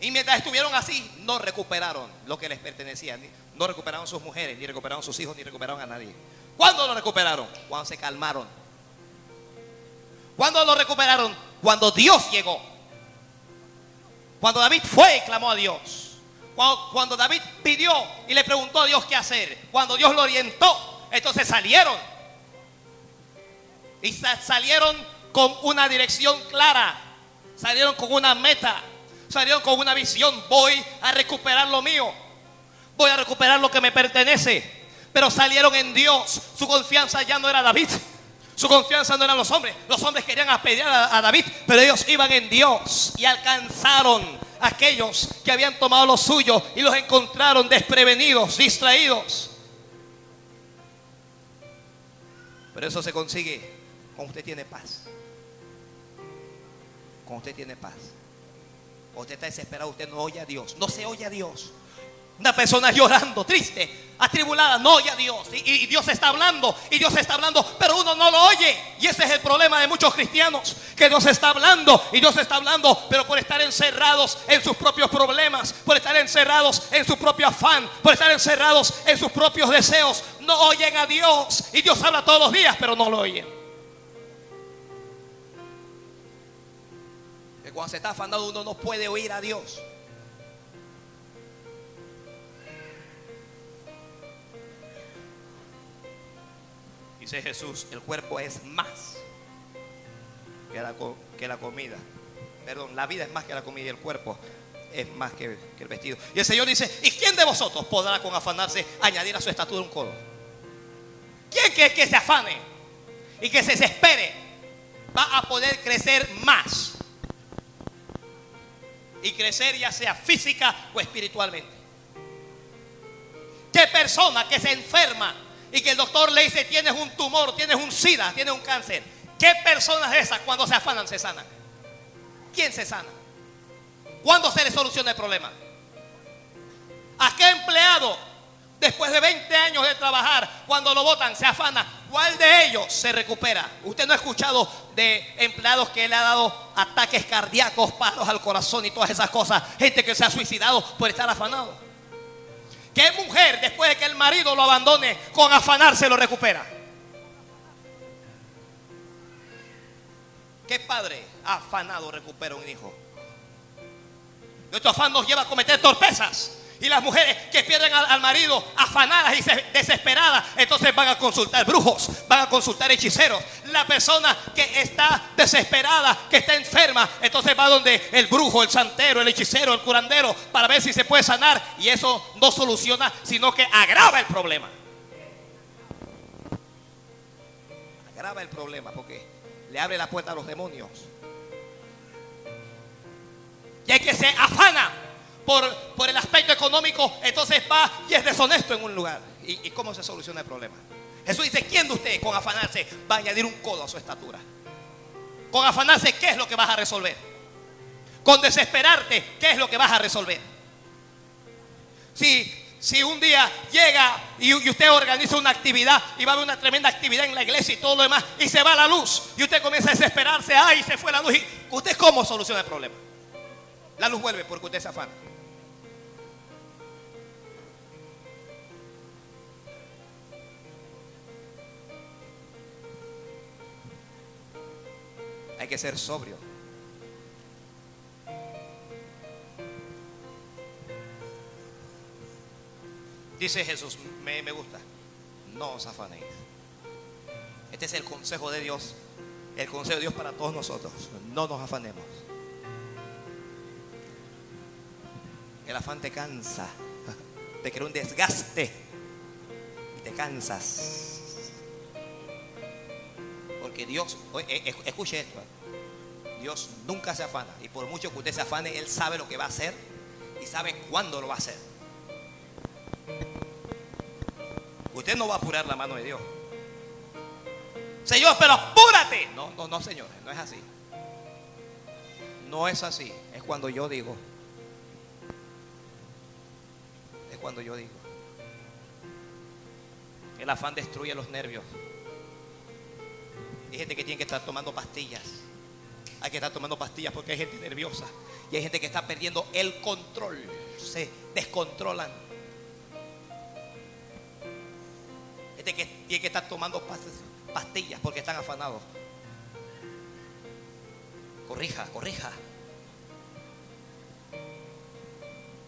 Y mientras estuvieron así, no recuperaron lo que les pertenecía. No recuperaron sus mujeres, ni recuperaron sus hijos, ni recuperaron a nadie. ¿Cuándo lo recuperaron? Cuando se calmaron. ¿Cuándo lo recuperaron? Cuando Dios llegó. Cuando David fue y clamó a Dios. Cuando, cuando David pidió y le preguntó a Dios qué hacer. Cuando Dios lo orientó, entonces salieron. Y sa- salieron con una dirección clara. Salieron con una meta. Salieron con una visión. Voy a recuperar lo mío. Voy a recuperar lo que me pertenece. Pero salieron en Dios. Su confianza ya no era David. Su confianza no eran los hombres. Los hombres querían apedrear a, David, pero ellos iban en Dios y alcanzaron a aquellos que habían tomado lo suyo y los encontraron desprevenidos, distraídos. Pero eso se consigue cuando usted tiene paz. Cuando usted tiene paz. Usted está desesperado, usted no oye a Dios. No se oye a Dios. Una persona llorando, triste, atribulada, no oye a Dios. Y, y Dios está hablando, y Dios está hablando, pero uno no lo oye. Y ese es el problema de muchos cristianos, que Dios está hablando, y Dios está hablando, pero por estar encerrados en sus propios problemas, por estar encerrados en su propio afán, por estar encerrados en sus propios deseos, no oyen a Dios. Y Dios habla todos los días, pero no lo oyen. Que cuando se está afanado uno no puede oír a Dios. Dice Jesús, el cuerpo es más que la, que la comida. Perdón, la vida es más que la comida y el cuerpo es más que, que el vestido. Y el Señor dice, ¿y quién de vosotros podrá con afanarse añadir a su estatura un codo? ¿Quién que, que se afane y que se desespere va a poder crecer más? Y crecer ya sea física o espiritualmente. ¿Qué persona que se enferma y que el doctor le dice tienes un tumor, tienes un sida, tienes un cáncer? ¿Qué personas esas cuando se afanan se sanan? ¿Quién se sana? ¿Cuándo se le soluciona el problema? ¿A qué empleado después de 20 años de trabajar, cuando lo votan, se afana? ¿Cuál de ellos se recupera? Usted no ha escuchado de empleados que le ha dado ataques cardíacos, paros al corazón y todas esas cosas. Gente que se ha suicidado por estar afanado. ¿Qué mujer después de que el marido lo abandone con afanarse lo recupera? ¿Qué padre afanado recupera un hijo? Nuestro afán nos lleva a cometer torpezas. Y las mujeres que pierden al, marido afanadas y se- desesperadas, entonces van a consultar brujos, van a consultar hechiceros. La persona que está desesperada, que está enferma, entonces va donde el brujo, el santero, el hechicero, el curandero, para ver si se puede sanar. Y eso no soluciona, sino que agrava el problema. Agrava el problema porque le abre la puerta a los demonios. Y hay que se afana por, el aspecto económico, entonces va y es deshonesto en un lugar. ¿Y, cómo se soluciona el problema? Jesús dice, ¿quién de ustedes con afanarse va a añadir un codo a su estatura? Con afanarse, ¿qué es lo que vas a resolver? Con desesperarte, ¿qué es lo que vas a resolver? Si, un día llega y, usted organiza una actividad y va a haber una tremenda actividad en la iglesia y todo lo demás y se va la luz y usted comienza a desesperarse, ay, se fue la luz. ¿Usted cómo soluciona el problema? La luz vuelve porque usted se afana. Hay que ser sobrio. Dice Jesús, me, me gusta, no os afanéis. Este es el consejo de Dios, el consejo de Dios para todos nosotros. No nos afanemos. El afán te cansa, te crea un desgaste y te cansas. Porque Dios, eh, eh, escuche esto, eh. Dios nunca se afana y por mucho que usted se afane, Él sabe lo que va a hacer y sabe cuándo lo va a hacer. Usted no va a apurar la mano de Dios. Señor, pero apúrate. No, no, no, señores, no es así. No es así. Es cuando yo digo. Es cuando yo digo. El afán destruye los nervios. Hay gente que tiene que estar tomando pastillas. Hay que estar tomando pastillas porque hay gente nerviosa. Y hay gente que está perdiendo el control. Se descontrolan. Gente que tiene que estar tomando pas- pastillas porque están afanados. corrija, corrija.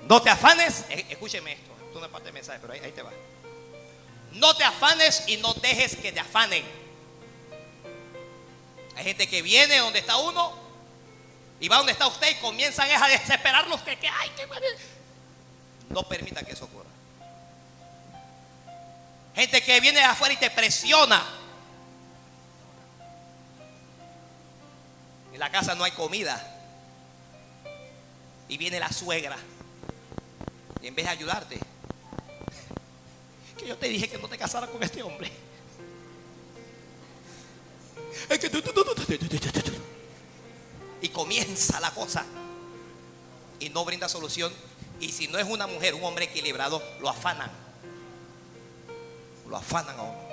No te afanes, e, escúcheme esto, esto no es parte del mensaje, pero ahí te va. No te afanes y no dejes que te afanen. Hay gente que viene donde está uno y va donde está usted y comienzan a desesperarlos que, que ay, que no permita que eso ocurra. Gente que viene de afuera y te presiona. En la casa no hay comida. Y viene la suegra. Y en vez de ayudarte, que yo te dije que no te casaras con este hombre. Y comienza la cosa. Y no brinda solución. Y si no es una mujer, un hombre equilibrado, lo afanan. Lo afanan a uno.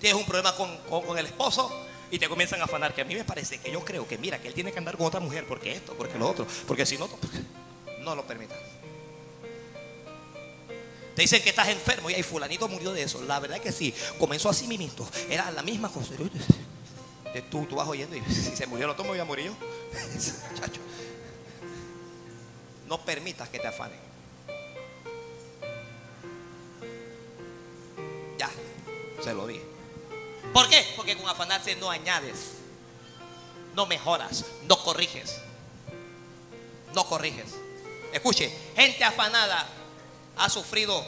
Tienes un problema con, con el esposo y te comienzan a afanar. Que a mí me parece que yo creo que mira, que él tiene que andar con otra mujer porque esto, porque lo otro. Porque si no, no lo permitas. Te dicen que estás enfermo y ahí fulanito murió de eso. La verdad es que sí, comenzó así mismo. Era la misma cosa. Tú, tú vas oyendo y si se murió el otro me voy a morir yo. No permitas que te afanen. Ya, se lo dije. ¿Por qué? Porque con afanarse no añades, no mejoras, no corriges. No corriges. Escuche, gente afanada ha sufrido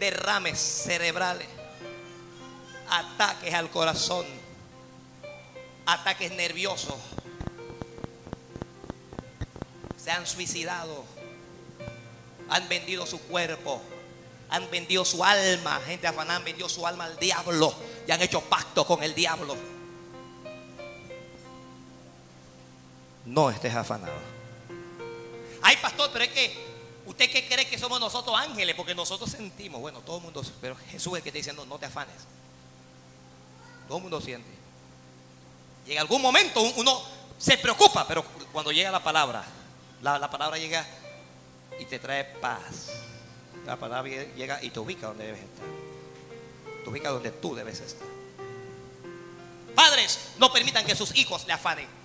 derrames cerebrales, ataques al corazón, ataques nerviosos, se han suicidado, han vendido su cuerpo, han vendido su alma, gente afanada han vendido su alma al diablo y han hecho pacto con el diablo. No estés afanado. Ay, pastor, pero es que ¿Usted qué cree que somos nosotros ángeles? Porque nosotros sentimos, bueno, todo el mundo, pero Jesús es el que está diciendo, no te afanes. Todo el mundo siente. Y en algún momento uno se preocupa, pero cuando llega la palabra, la, palabra llega y te trae paz. La palabra llega y te ubica donde debes estar. Te ubica donde tú debes estar. Padres, no permitan que sus hijos le afanen.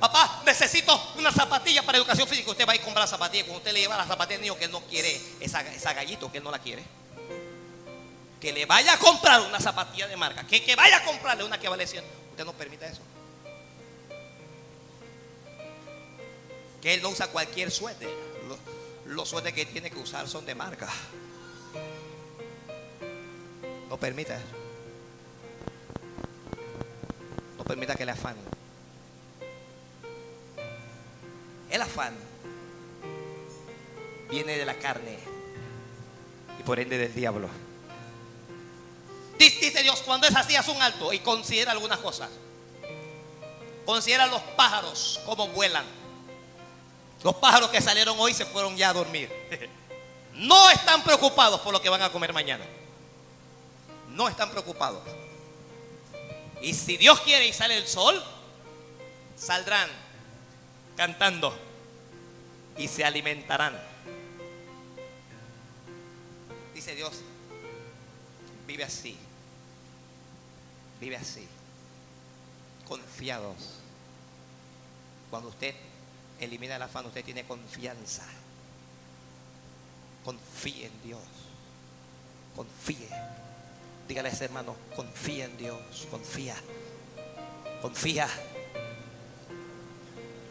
Papá, necesito una zapatilla para educación física. Usted va a ir a comprar zapatilla. Cuando usted le lleva la zapatilla al niño que él no quiere, esa, esa gallito que él no la quiere. Que le vaya a comprar una zapatilla de marca. Que, vaya a comprarle una que vale 100. Usted no permite eso. Que él no usa cualquier suéter. Los, los suéteres que tiene que usar son de marca. No permita. No permita que le afanen. El afán viene de la carne y por ende del diablo. Dice Dios, cuando es así, haz un alto y considera algunas cosas. Considera los pájaros, cómo vuelan. Los pájaros que salieron hoy se fueron ya a dormir. No están preocupados por lo que van a comer mañana. No están preocupados. Y si Dios quiere y sale el sol, saldrán cantando y se alimentarán. Dice Dios, vive así, vive así, confiados. Cuando usted elimina el afán, usted tiene confianza. Confíe en Dios. Confíe. Dígale a ese hermano, confía en Dios, confía. Confía.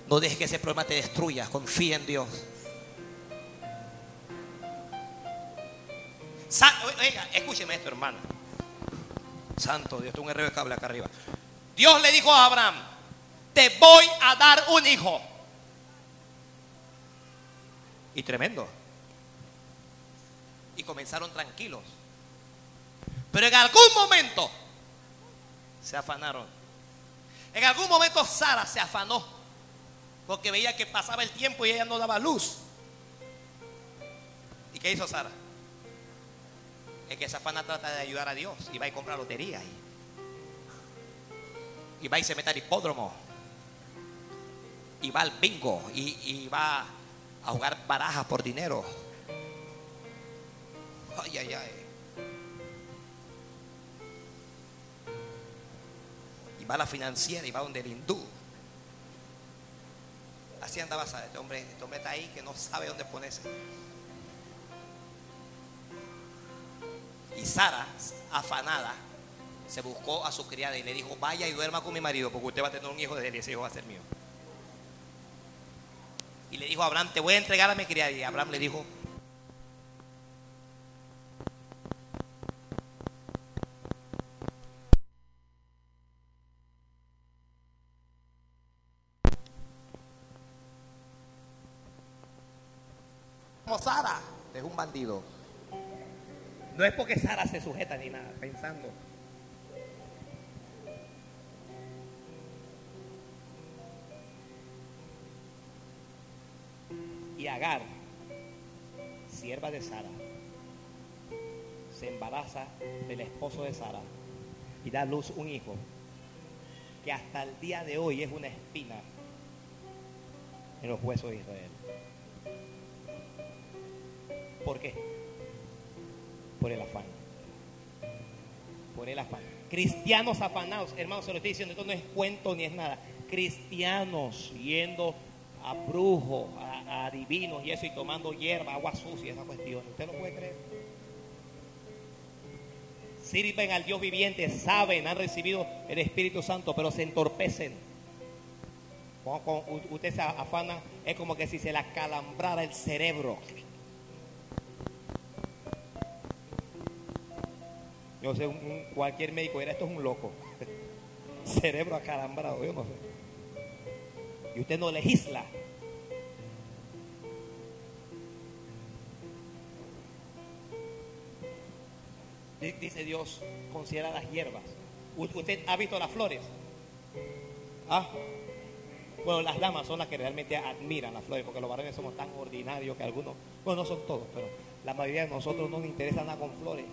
No dejes que ese problema te destruya. Confía en Dios. Oiga, escúcheme esto, hermano. Santo Dios, tengo un herrero de cable acá arriba. Dios le dijo a Abraham: Te voy a dar un hijo. Y tremendo. Y comenzaron tranquilos. Pero en algún momento se afanaron. En algún momento Sara se afanó. Porque veía que pasaba el tiempo y ella no daba luz. ¿Y qué hizo Sara? Es que esa fana trata de ayudar a Dios y va a comprar lotería ahí. Y va y se mete al hipódromo. Y va al bingo. Y, y va a jugar barajas por dinero. Ay, ay, ay. va a la financiera y va donde el hindú. Así andaba. Este hombre, este hombre está ahí que no sabe dónde ponerse. Y Sara, afanada, se buscó a su criada y le dijo, vaya y duerma con mi marido porque usted va a tener un hijo de él y ese hijo va a ser mío. Y le dijo a Abraham, te voy a entregar a mi criada. Y Abraham le dijo, Sara, es un bandido. No es porque Sara se sujeta ni nada, pensando. Y Agar, sierva de Sara, se embaraza del esposo de Sara y da a luz un hijo que hasta el día de hoy es una espina en los huesos de Israel. ¿Por qué? Por el afán. Por el afán. Cristianos afanados, hermanos, se lo estoy diciendo, esto no es cuento ni es nada. Cristianos yendo a brujos, a, a divinos y eso, y tomando hierba, agua sucia, esa cuestión. ¿Usted lo puede creer? Sirven al Dios viviente, saben, han recibido el Espíritu Santo, pero se entorpecen. Cuando, usted se afana, es como que si se le acalambrara el cerebro. Sé, un, cualquier médico era, esto es un loco. Cerebro acalambrado, yo no sé. Y usted no legisla. Di- Dice Dios, considera las hierbas. ¿Usted ha visto las flores? ¿Ah? Bueno, las damas son las que realmente admiran las flores, porque los varones somos tan ordinarios que algunos, bueno, no son todos, pero la mayoría de nosotros no nos interesa nada con flores.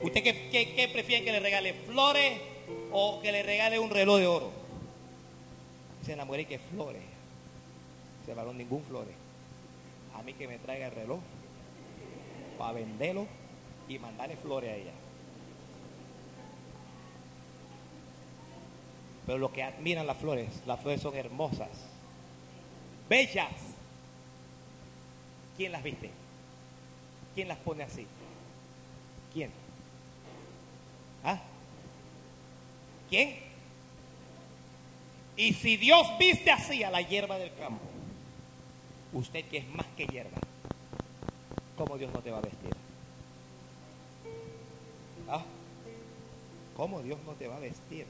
¿Usted qué, qué, qué prefiere que le regale flores o que le regale un reloj de oro? Mujer y que flores. El varón, ningún flores. A mí que me traiga el reloj para venderlo y mandarle flores a ella. Pero los que admiran las flores, las flores son hermosas, bellas. ¿Quién las viste? ¿Quién las pone así? ¿Quién? ¿Ah? ¿Quién? Y si Dios viste así a la hierba del campo, usted que es más que hierba, ¿cómo Dios no te va a vestir? ¿Ah? ¿Cómo Dios no te va a vestir?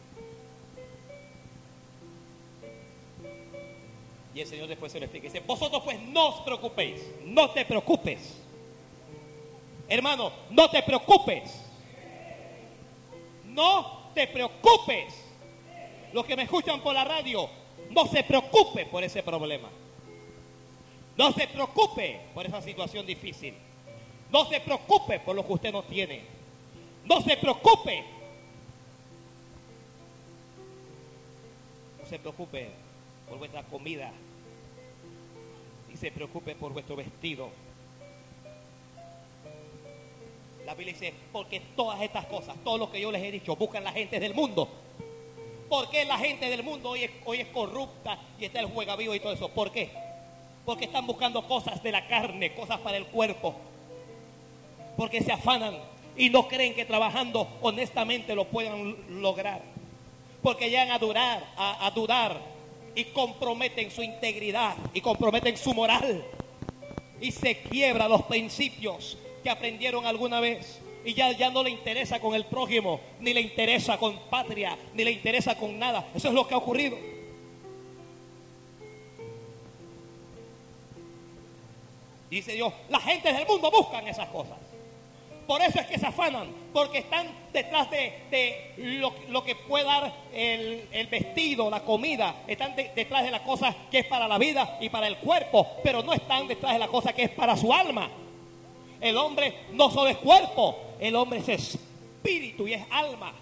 Y el Señor después se lo explica. Dice, vosotros pues no os preocupéis, no te preocupes. Hermano, no te preocupes. No te preocupes. Los que me escuchan por la radio, no se preocupe por ese problema. No se preocupe por esa situación difícil. No se preocupe por lo que usted no tiene. No se preocupe. No se preocupe por vuestra comida. Y se preocupe por vuestro vestido. La Biblia dice, porque todas estas cosas, todo lo que yo les he dicho, buscan la gente del mundo. ¿Por qué la gente del mundo hoy es, hoy es corrupta y está el juega vivo y todo eso? ¿Por qué? Porque están buscando cosas de la carne, cosas para el cuerpo. Porque se afanan y no creen que trabajando honestamente lo puedan lograr. Porque llegan a durar, a, a dudar y comprometen su integridad y comprometen su moral. Y se quiebra los principios que aprendieron alguna vez. Y ya, ya no le interesa con el prójimo, ni le interesa con patria, ni le interesa con nada. Eso es lo que ha ocurrido. Dice Dios, la gente del mundo buscan esas cosas. Por eso es que se afanan, porque están detrás de, de lo, lo que puede dar el, el vestido, la comida, están de- detrás de la cosa que es para la vida y para el cuerpo, pero no están detrás de la cosa que es para su alma. El hombre no solo es cuerpo, el hombre es espíritu y es alma.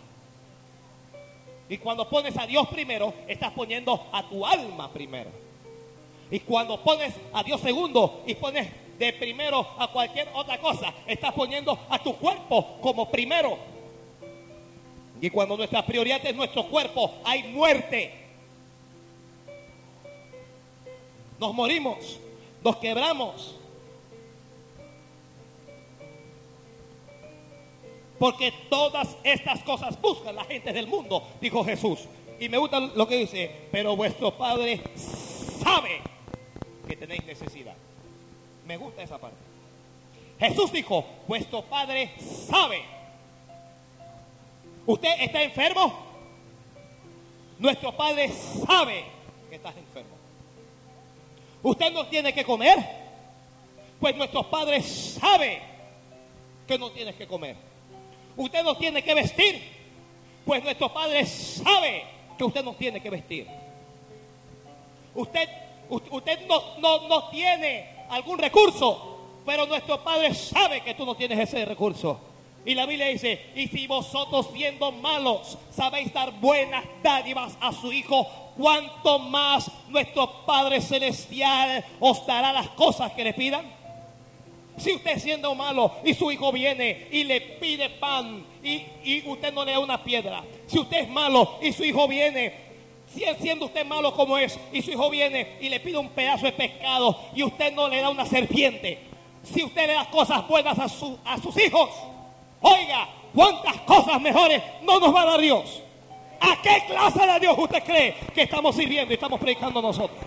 Y cuando pones a Dios primero, estás poniendo a tu alma primero. Y cuando pones a Dios segundo y pones de primero a cualquier otra cosa, estás poniendo a tu cuerpo como primero. Y cuando nuestra prioridad es nuestro cuerpo, hay muerte. Nos morimos, nos quebramos. Porque todas estas cosas buscan la gente del mundo, dijo Jesús. Y me gusta lo que dice, pero vuestro Padre sabe que tenéis necesidad. Me gusta esa parte. Jesús dijo, vuestro Padre sabe. ¿Usted está enfermo? Nuestro Padre sabe que estás enfermo. ¿Usted no tiene que comer? Pues nuestro Padre sabe que no tienes que comer. ¿Usted no tiene que vestir? Pues nuestro Padre sabe que usted no tiene que vestir. Usted, usted no, no, no tiene algún recurso, pero nuestro Padre sabe que tú no tienes ese recurso. Y la Biblia dice, y si vosotros siendo malos sabéis dar buenas dádivas a su Hijo, cuanto más nuestro Padre Celestial os dará las cosas que le pidan. Si usted siendo malo y su hijo viene y le pide pan y, y, usted no le da una piedra. Si usted es malo y su hijo viene, siendo usted malo como es, y su hijo viene y le pide un pedazo de pescado y usted no le da una serpiente. Si usted le da cosas buenas a, su, a sus hijos, oiga, ¿cuántas cosas mejores no nos va a dar Dios? ¿A qué clase de Dios usted cree que estamos sirviendo y estamos predicando nosotros?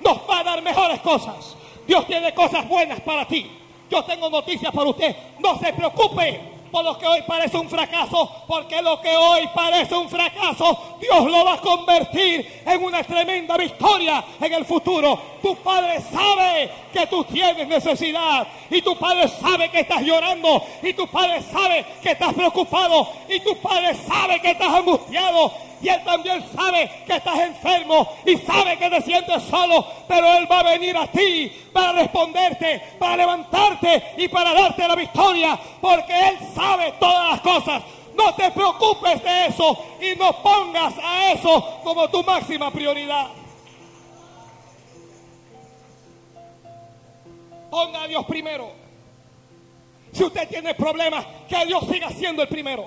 Nos va a dar mejores cosas. Dios tiene cosas buenas para ti. Yo tengo noticias para usted. No se preocupe por lo que hoy parece un fracaso, porque lo que hoy parece un fracaso, Dios lo va a convertir en una tremenda victoria en el futuro. Tu padre sabe que tú tienes necesidad. Y tu padre sabe que estás llorando. Y tu padre sabe que estás preocupado. Y tu padre sabe que estás angustiado. Y Él también sabe que estás enfermo. Y sabe que te sientes solo, pero Él va a venir a ti para responderte, para levantarte y para darte la victoria, porque Él sabe todas las cosas. No te preocupes de eso. Y no pongas a eso como tu máxima prioridad. Ponga a Dios primero. Si usted tiene problemas, que Dios siga siendo el primero.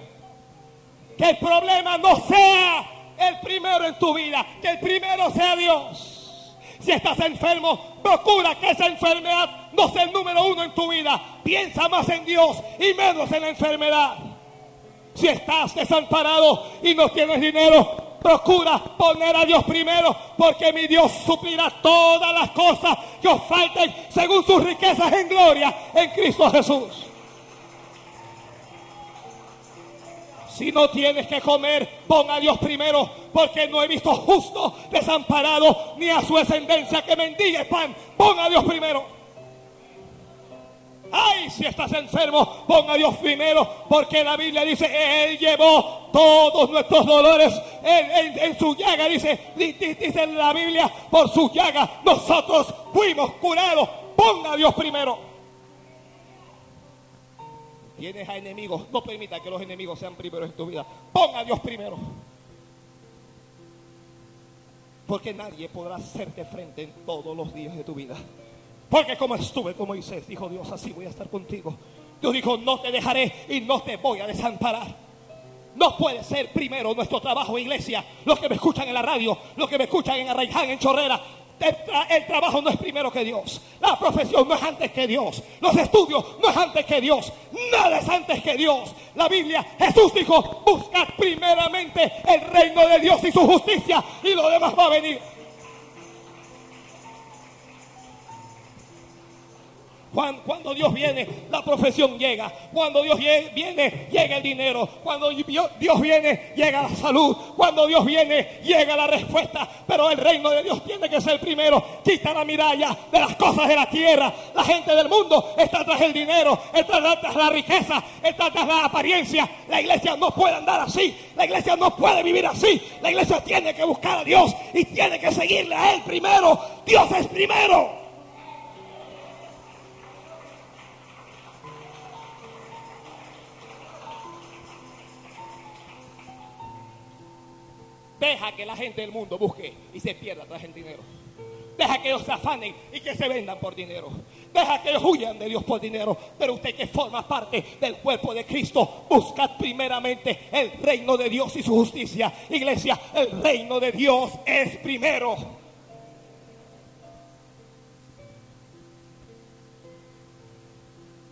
Que el problema no sea el primero en tu vida, que el primero sea Dios. Si estás enfermo, procura que esa enfermedad no sea el número uno en tu vida. Piensa más en Dios y menos en la enfermedad. Si estás desamparado y no tienes dinero, procura poner a Dios primero, porque mi Dios suplirá todas las cosas que os falten según sus riquezas en gloria en Cristo Jesús. Si no tienes que comer, pon a Dios primero, porque no he visto justo desamparado ni a su descendencia que mendigue pan. Pon a Dios primero. Ay, si estás enfermo, pon a Dios primero, porque la Biblia dice, Él llevó todos nuestros dolores en, su llaga, dice, dice la Biblia, por su llaga nosotros fuimos curados. Pon a Dios primero. Tienes a enemigos. No permita que los enemigos sean primeros en tu vida. Ponga a Dios primero. Porque nadie podrá hacerte frente en todos los días de tu vida. Porque como estuve con Moisés, dijo Dios, así voy a estar contigo. Dios dijo, no te dejaré y no te voy a desamparar. No puede ser primero nuestro trabajo, iglesia. Los que me escuchan en la radio, los que me escuchan en Arraiján, en Chorrera, el, trabajo no es primero que Dios. La profesión no es antes que Dios. Los estudios no es antes que Dios. Nada es antes que Dios. La Biblia, Jesús dijo, buscad primeramente el reino de Dios y su justicia y lo demás va a venir. Cuando Dios viene, la profesión llega. Cuando Dios viene, llega el dinero. Cuando Dios viene, llega la salud. Cuando Dios viene, llega la respuesta. Pero el reino de Dios tiene que ser primero. Quita la miralla de las cosas de la tierra. La gente del mundo está tras el dinero, está tras la riqueza, está tras la apariencia. La iglesia no puede andar así. La iglesia no puede vivir así. La iglesia tiene que buscar a Dios y tiene que seguirle a Él primero. Dios es primero. Deja que la gente del mundo busque y se pierda tras el dinero. Deja que ellos se afanen y que se vendan por dinero. Deja que ellos huyan de Dios por dinero. Pero usted que forma parte del cuerpo de Cristo, buscad primeramente el reino de Dios y su justicia. Iglesia, el reino de Dios es primero.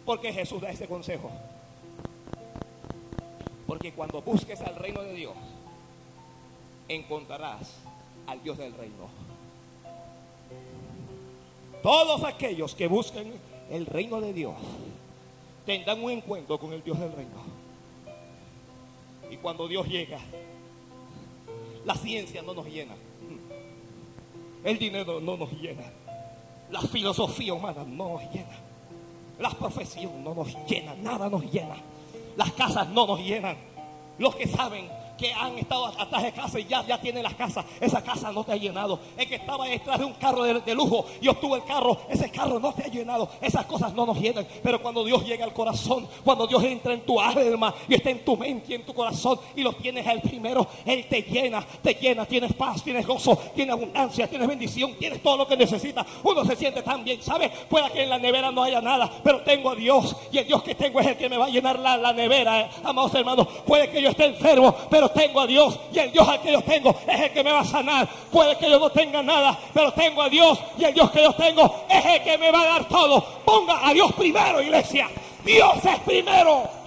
Porque Jesús da ese consejo. Porque cuando busques al reino de Dios, encontrarás al Dios del reino. Todos aquellos que busquen el reino de Dios tendrán un encuentro con el Dios del reino. Y cuando Dios llega, la ciencia no nos llena. El dinero no nos llena. La filosofía humana no nos llena. La profesión no nos llena. Nada nos llena. Las casas no nos llenan. Los que saben que han estado atrás de casa y ya, ya tienen las casas. Esa casa no te ha llenado. El que estaba detrás de un carro de, lujo y obtuvo el carro, ese carro no te ha llenado. Esas cosas no nos llenan. Pero cuando Dios llega al corazón, cuando Dios entra en tu alma y está en tu mente y en tu corazón y lo tienes el primero, Él te llena, te llena. Tienes paz, tienes gozo, tienes abundancia, tienes bendición, tienes todo lo que necesitas. Uno se siente tan bien, ¿sabes? Puede que en la nevera no haya nada, pero tengo a Dios y el Dios que tengo es el que me va a llenar la, la nevera, eh. amados hermanos. Puede que yo esté enfermo, pero tengo a Dios y el Dios al que yo tengo es el que me va a sanar. Puede que yo no tenga nada, pero tengo a Dios y el Dios que yo tengo es el que me va a dar todo. Ponga a Dios primero, iglesia. Dios es primero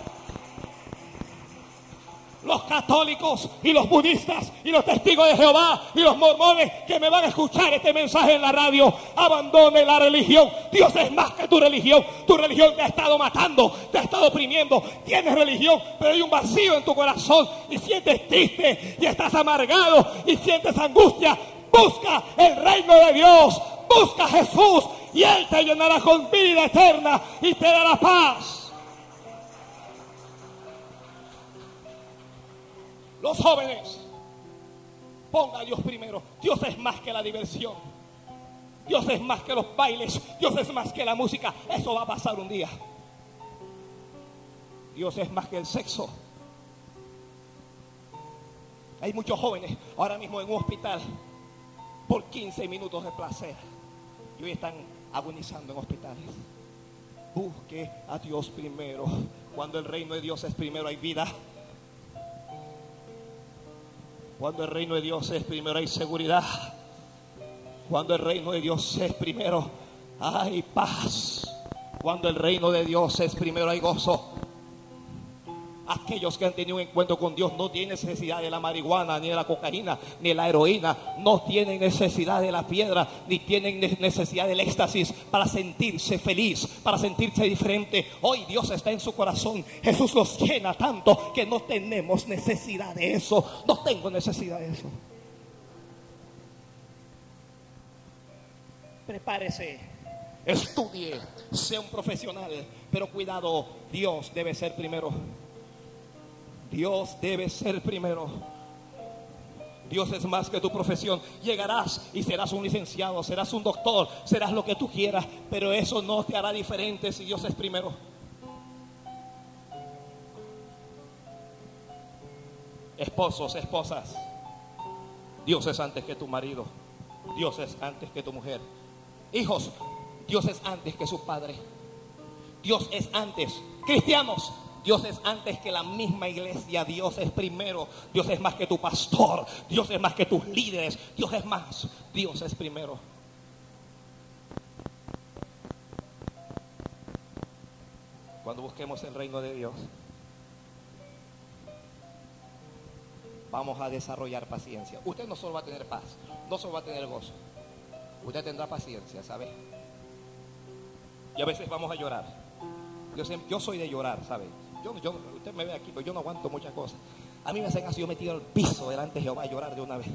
los católicos y los budistas y los testigos de Jehová y los mormones que me van a escuchar este mensaje en la radio, abandone la religión. Dios es más que tu religión. Tu religión te ha estado matando, te ha estado oprimiendo. Tienes religión, pero hay un vacío en tu corazón y sientes triste y estás amargado y sientes angustia. Busca el reino de Dios, busca Jesús y Él te llenará con vida eterna y te dará paz. Los jóvenes, ponga a Dios primero. Dios es más que la diversión. Dios es más que los bailes. Dios es más que la música. Eso va a pasar un día. Dios es más que el sexo. Hay muchos jóvenes ahora mismo en un hospital por 15 minutos de placer. Y hoy están agonizando en hospitales. Busque a Dios primero. Cuando el reino de Dios es primero hay vida. Cuando el reino de Dios es primero hay seguridad. Cuando el reino de Dios es primero hay paz. Cuando el reino de Dios es primero hay gozo. Aquellos que han tenido un encuentro con Dios no tienen necesidad de la marihuana, ni de la cocaína, ni de la heroína. No tienen necesidad de la piedra, ni tienen necesidad del éxtasis para sentirse feliz, para sentirse diferente. Hoy Dios está en su corazón. Jesús los llena tanto que no tenemos necesidad de eso. No tengo necesidad de eso. Prepárese, estudie, sea un profesional, pero cuidado, Dios debe ser primero. Dios debe ser primero. Dios es más que tu profesión. Llegarás y serás un licenciado, serás un doctor, serás lo que tú quieras, pero eso no te hará diferente si Dios es primero. Esposos, esposas, Dios es antes que tu marido, Dios es antes que tu mujer. Hijos, Dios es antes que su padre. Dios es antes. Cristianos, Dios es antes que la misma iglesia. Dios es primero. Dios es más que tu pastor. Dios es más que tus líderes. Dios es más. Dios es primero. Cuando busquemos el reino de Dios, vamos a desarrollar paciencia. Usted no solo va a tener paz, no solo va a tener gozo. Usted tendrá paciencia, ¿sabe? Y a veces vamos a llorar. Yo, soy de llorar, ¿sabe? Yo, usted me ve aquí, pero yo no aguanto muchas cosas. A mí me hacen así, yo metido al piso delante de Jehová a llorar de una vez.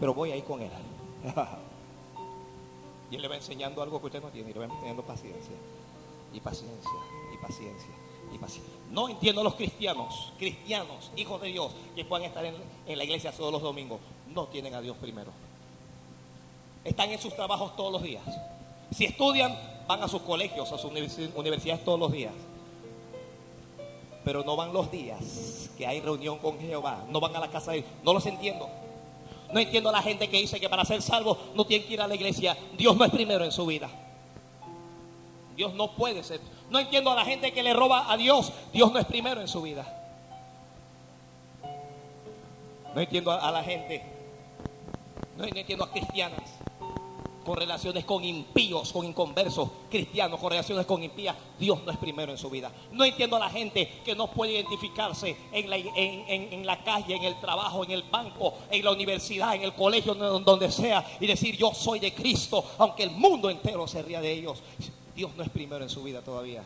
Pero voy ahí con él. y él le va enseñando algo que usted no tiene y le va enseñando paciencia. Y paciencia, y paciencia, y paciencia. No entiendo a los cristianos, cristianos, hijos de Dios, que puedan estar en la iglesia todos los domingos. No tienen a Dios primero. Están en sus trabajos todos los días. Si estudian, van a sus colegios, a sus universidades todos los días. Pero no van los días que hay reunión con Jehová. No van a la casa de Dios. No los entiendo. No entiendo a la gente que dice que para ser salvo no tiene que ir a la iglesia. Dios no es primero en su vida. Dios no puede ser. No entiendo a la gente que le roba a Dios. Dios no es primero en su vida. No entiendo a, la gente. No, no entiendo a cristianas con relaciones con impíos, con inconversos, cristianos, con relaciones con impías, Dios no es primero en su vida. No entiendo a la gente que no puede identificarse en la, en, la calle, en el trabajo, en el banco, en la universidad, en el colegio, donde sea, y decir yo soy de Cristo, aunque el mundo entero se ría de ellos. Dios no es primero en su vida todavía.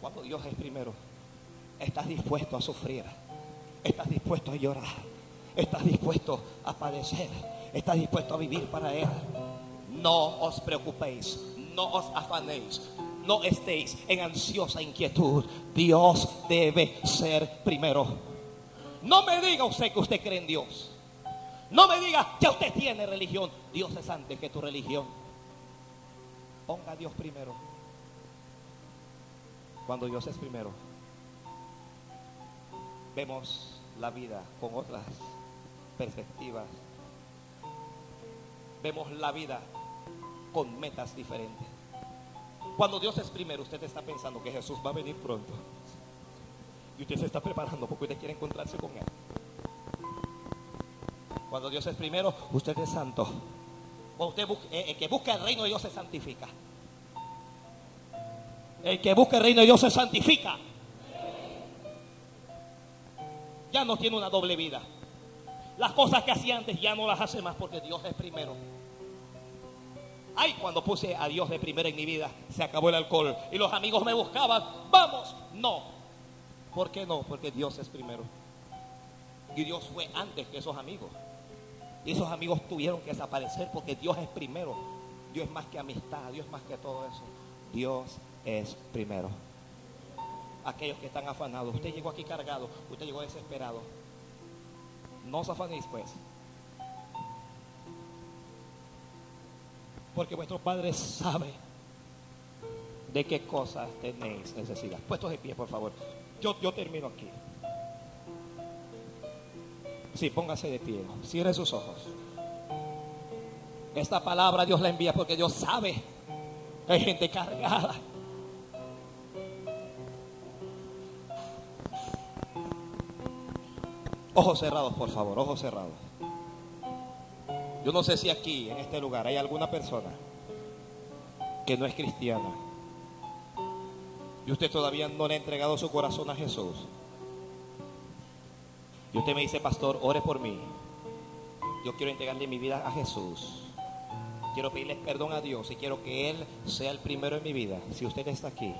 Cuando Dios es primero, estás dispuesto a sufrir, estás dispuesto a llorar, estás dispuesto a padecer está dispuesto a vivir para Él. No os preocupéis, no os afanéis, no estéis en ansiosa inquietud. Dios debe ser primero. No me diga usted que usted cree en Dios. No me diga que usted tiene religión. Dios es antes que tu religión. Ponga a Dios primero. Cuando Dios es primero, vemos la vida con otras perspectivas vemos la vida con metas diferentes. Cuando Dios es primero, usted está pensando que Jesús va a venir pronto. Y usted se está preparando porque usted quiere encontrarse con Él. Cuando Dios es primero, usted es santo. Cuando usted eh, el que busca el reino de Dios se santifica. El que busca el reino de Dios se santifica. Ya no tiene una doble vida. Las cosas que hacía antes ya no las hace más porque Dios es primero. Ay, cuando puse a Dios de primero en mi vida, se acabó el alcohol y los amigos me buscaban. Vamos, no. ¿Por qué no? Porque Dios es primero. Y Dios fue antes que esos amigos. Y esos amigos tuvieron que desaparecer porque Dios es primero. Dios es más que amistad, Dios es más que todo eso. Dios es primero. Aquellos que están afanados, usted llegó aquí cargado, usted llegó desesperado. No os afanéis pues. Porque vuestro Padre sabe de qué cosas tenéis necesidad. Puestos de pie, por favor. Yo, yo termino aquí. Sí, póngase de pie. Cierre sus ojos. Esta palabra Dios la envía porque Dios sabe hay gente cargada. Ojos cerrados, por favor, ojos cerrados. Yo no sé si aquí, en este lugar, hay alguna persona que no es cristiana. Y usted todavía no le ha entregado su corazón a Jesús. Y usted me dice, pastor, ore por mí. Yo quiero entregarle mi vida a Jesús. Quiero pedirle perdón a Dios y quiero que Él sea el primero en mi vida. Si usted está aquí,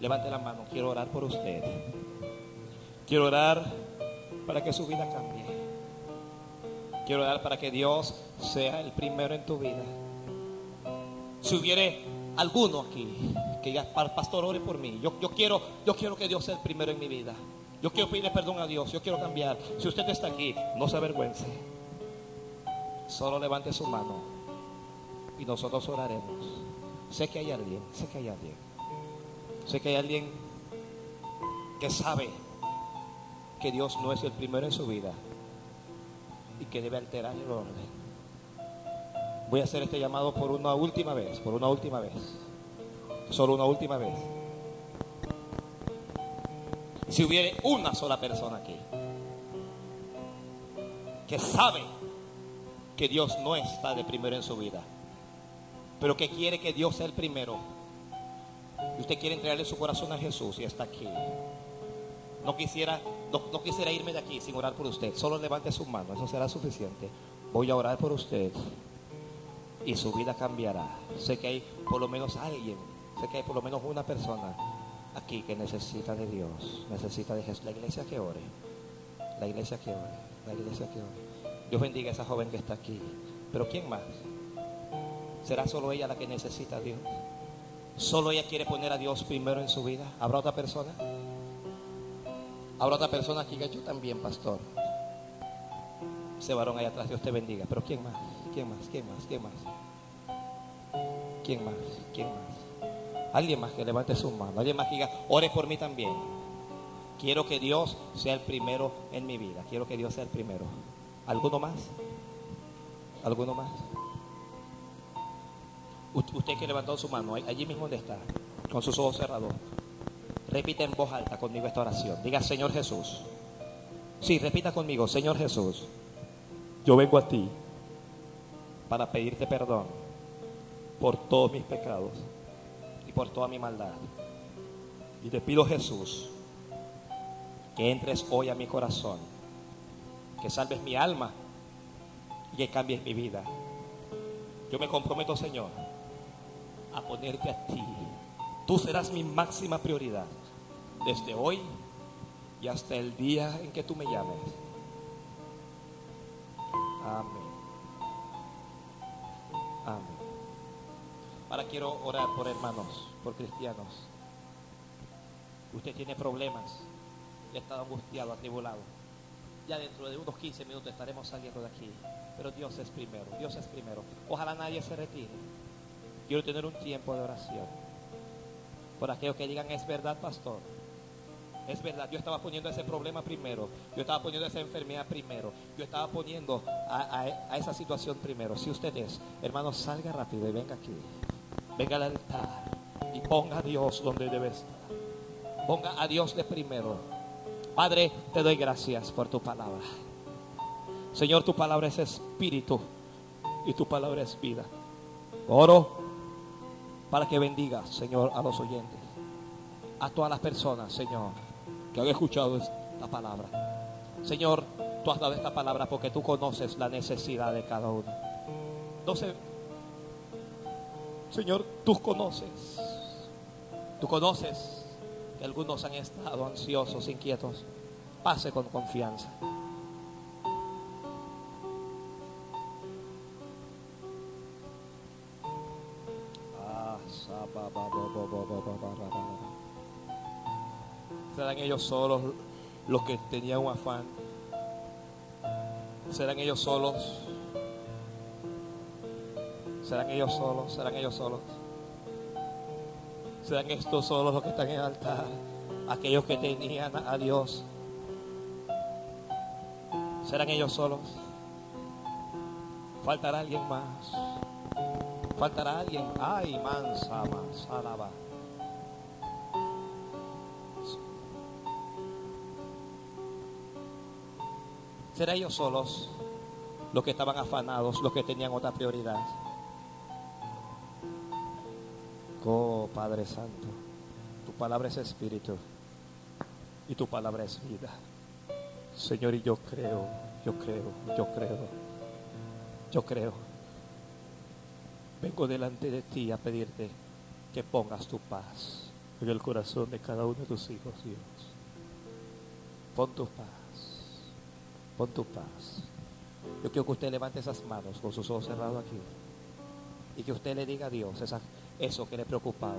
levante la mano. Quiero orar por usted. Quiero orar para que su vida cambie. Quiero dar para que Dios sea el primero en tu vida. Si hubiere alguno aquí que diga, pastor, ore por mí. Yo, yo, quiero, yo quiero que Dios sea el primero en mi vida. Yo quiero pedirle perdón a Dios. Yo quiero cambiar. Si usted está aquí, no se avergüence. Solo levante su mano y nosotros oraremos. Sé que hay alguien, sé que hay alguien. Sé que hay alguien que sabe que Dios no es el primero en su vida y que debe alterar el orden. Voy a hacer este llamado por una última vez, por una última vez. Solo una última vez. Si hubiere una sola persona aquí que sabe que Dios no está de primero en su vida, pero que quiere que Dios sea el primero, y usted quiere entregarle su corazón a Jesús y está aquí, no quisiera no, quisiera irme de aquí sin orar por usted. Solo levante su mano, eso será suficiente. Voy a orar por usted y su vida cambiará. Sé que hay por lo menos alguien, sé que hay por lo menos una persona aquí que necesita de Dios, necesita de Jesús. La iglesia que ore, la iglesia que ore, la iglesia que ore. Dios bendiga a esa joven que está aquí. Pero ¿quién más? ¿Será solo ella la que necesita a Dios? ¿Solo ella quiere poner a Dios primero en su vida? ¿Habrá otra persona? Habrá otra persona que yo también, pastor. Ese varón ahí atrás, Dios te bendiga. Pero ¿quién más? ¿Quién más? ¿Quién más? ¿Quién más? ¿Quién más? ¿Quién más? Alguien más que levante su mano. Alguien más que diga, ore por mí también. Quiero que Dios sea el primero en mi vida. Quiero que Dios sea el primero. ¿Alguno más? ¿Alguno más? Usted que levantó su mano, allí mismo donde está, con sus ojos cerrados. Repita en voz alta conmigo esta oración. Diga, Señor Jesús. Sí, repita conmigo, Señor Jesús. Yo vengo a ti para pedirte perdón por todos mis pecados y por toda mi maldad. Y te pido, Jesús, que entres hoy a mi corazón, que salves mi alma y que cambies mi vida. Yo me comprometo, Señor, a ponerte a ti. Tú serás mi máxima prioridad desde hoy y hasta el día en que tú me llames. Amén. Amén. Ahora quiero orar por hermanos, por cristianos. Usted tiene problemas y ha estado angustiado, atribulado. Ya dentro de unos 15 minutos estaremos saliendo de aquí. Pero Dios es primero, Dios es primero. Ojalá nadie se retire. Quiero tener un tiempo de oración. Por aquellos que digan, es verdad, pastor. Es verdad, yo estaba poniendo ese problema primero. Yo estaba poniendo esa enfermedad primero. Yo estaba poniendo a, esa situación primero. Si usted es, hermano, salga rápido y venga aquí. Venga al altar y ponga a Dios donde debe estar. Ponga a Dios de primero. Padre, te doy gracias por tu palabra. Señor, tu palabra es espíritu y tu palabra es vida. Oro para que bendiga, Señor, a los oyentes, a todas las personas, Señor, que han escuchado esta palabra. Señor, tú has dado esta palabra porque tú conoces la necesidad de cada uno. Entonces, Señor, tú conoces, tú conoces que algunos han estado ansiosos, inquietos. Pase con confianza. Ellos solos los que tenían un afán? ¿Serán ellos solos? ¿Serán ellos solos? ¿Serán ellos solos? ¿Serán estos solos los que están en el altar? Aquellos que tenían a Dios. ¿Serán ellos solos? ¿Faltará alguien más? Faltará alguien. Ay, mansa, mansa, ¿Será ellos solos los que estaban afanados, los que tenían otra prioridad? Oh, Padre Santo, tu palabra es espíritu y tu palabra es vida. Señor, y yo creo, yo creo, yo creo, yo creo Vengo delante de ti a pedirte que pongas tu paz en el corazón de cada uno de tus hijos, Dios. Pon tu paz, pon tu paz. Yo quiero que usted levante esas manos con sus ojos cerrados aquí y que usted le diga a Dios eso que le preocupaba,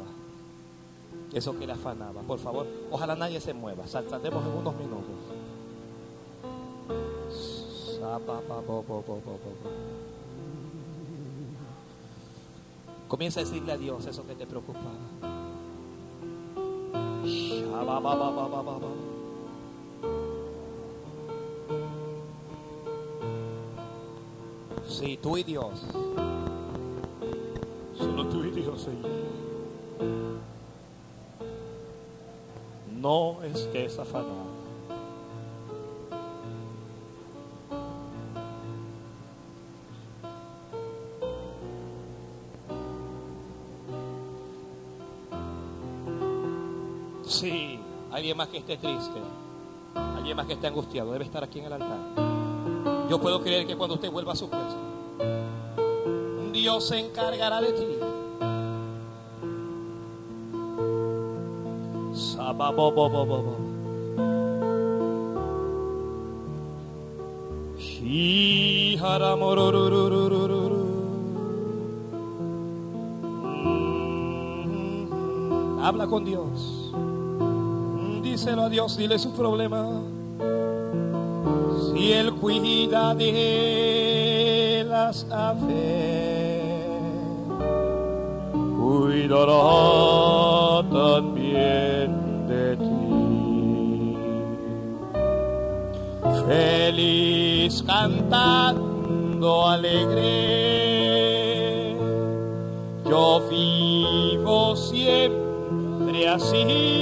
eso que le afanaba. Por favor, ojalá nadie se mueva. Saltaremos en unos minutos. Comienza a decirle a Dios eso que te preocupa. Sí, tú y Dios. Solo tú y Dios, Señor. No es que es afanado. Sí, alguien más que esté triste, alguien más que esté angustiado, debe estar aquí en el altar. Yo puedo creer que cuando usted vuelva a su casa, Dios se encargará de ti. Habla con Dios díselo a Dios, dile su problema. Si Él cuida de las aves, cuidará también de ti. feliz cantando alegre. Yo vivo siempre así,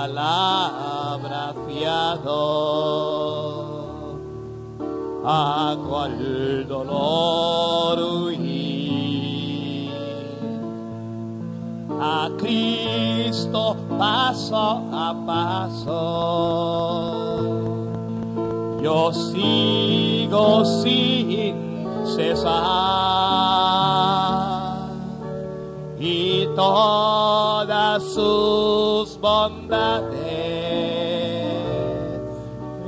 palabra fiado hago al dolor a Cristo paso a paso. Yo sigo sin cesar. Y todas bondades.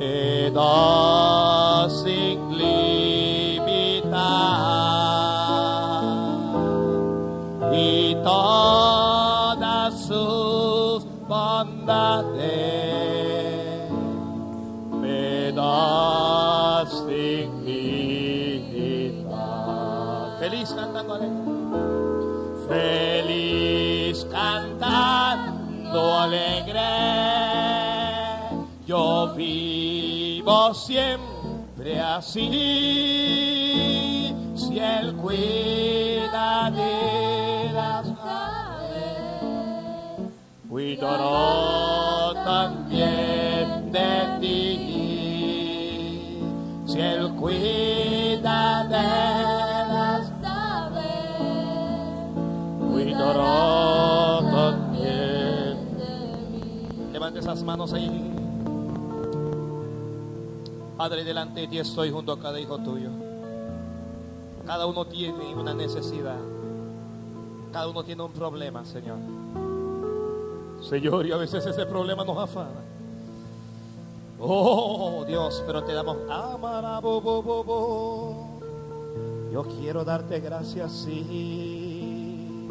Eh, eh, vivo siempre así, si él cuida de las aves, cuidará también de ti, si él cuida de las cuidará también. Levante esas manos ahí. Padre, delante de ti estoy junto a cada hijo tuyo. Cada uno tiene una necesidad. Cada uno tiene un problema, Señor. Señor, y a veces ese problema nos afana. Oh, Dios, pero te damos amara, bo, bo, bo, bo. Yo quiero darte gracias, sí.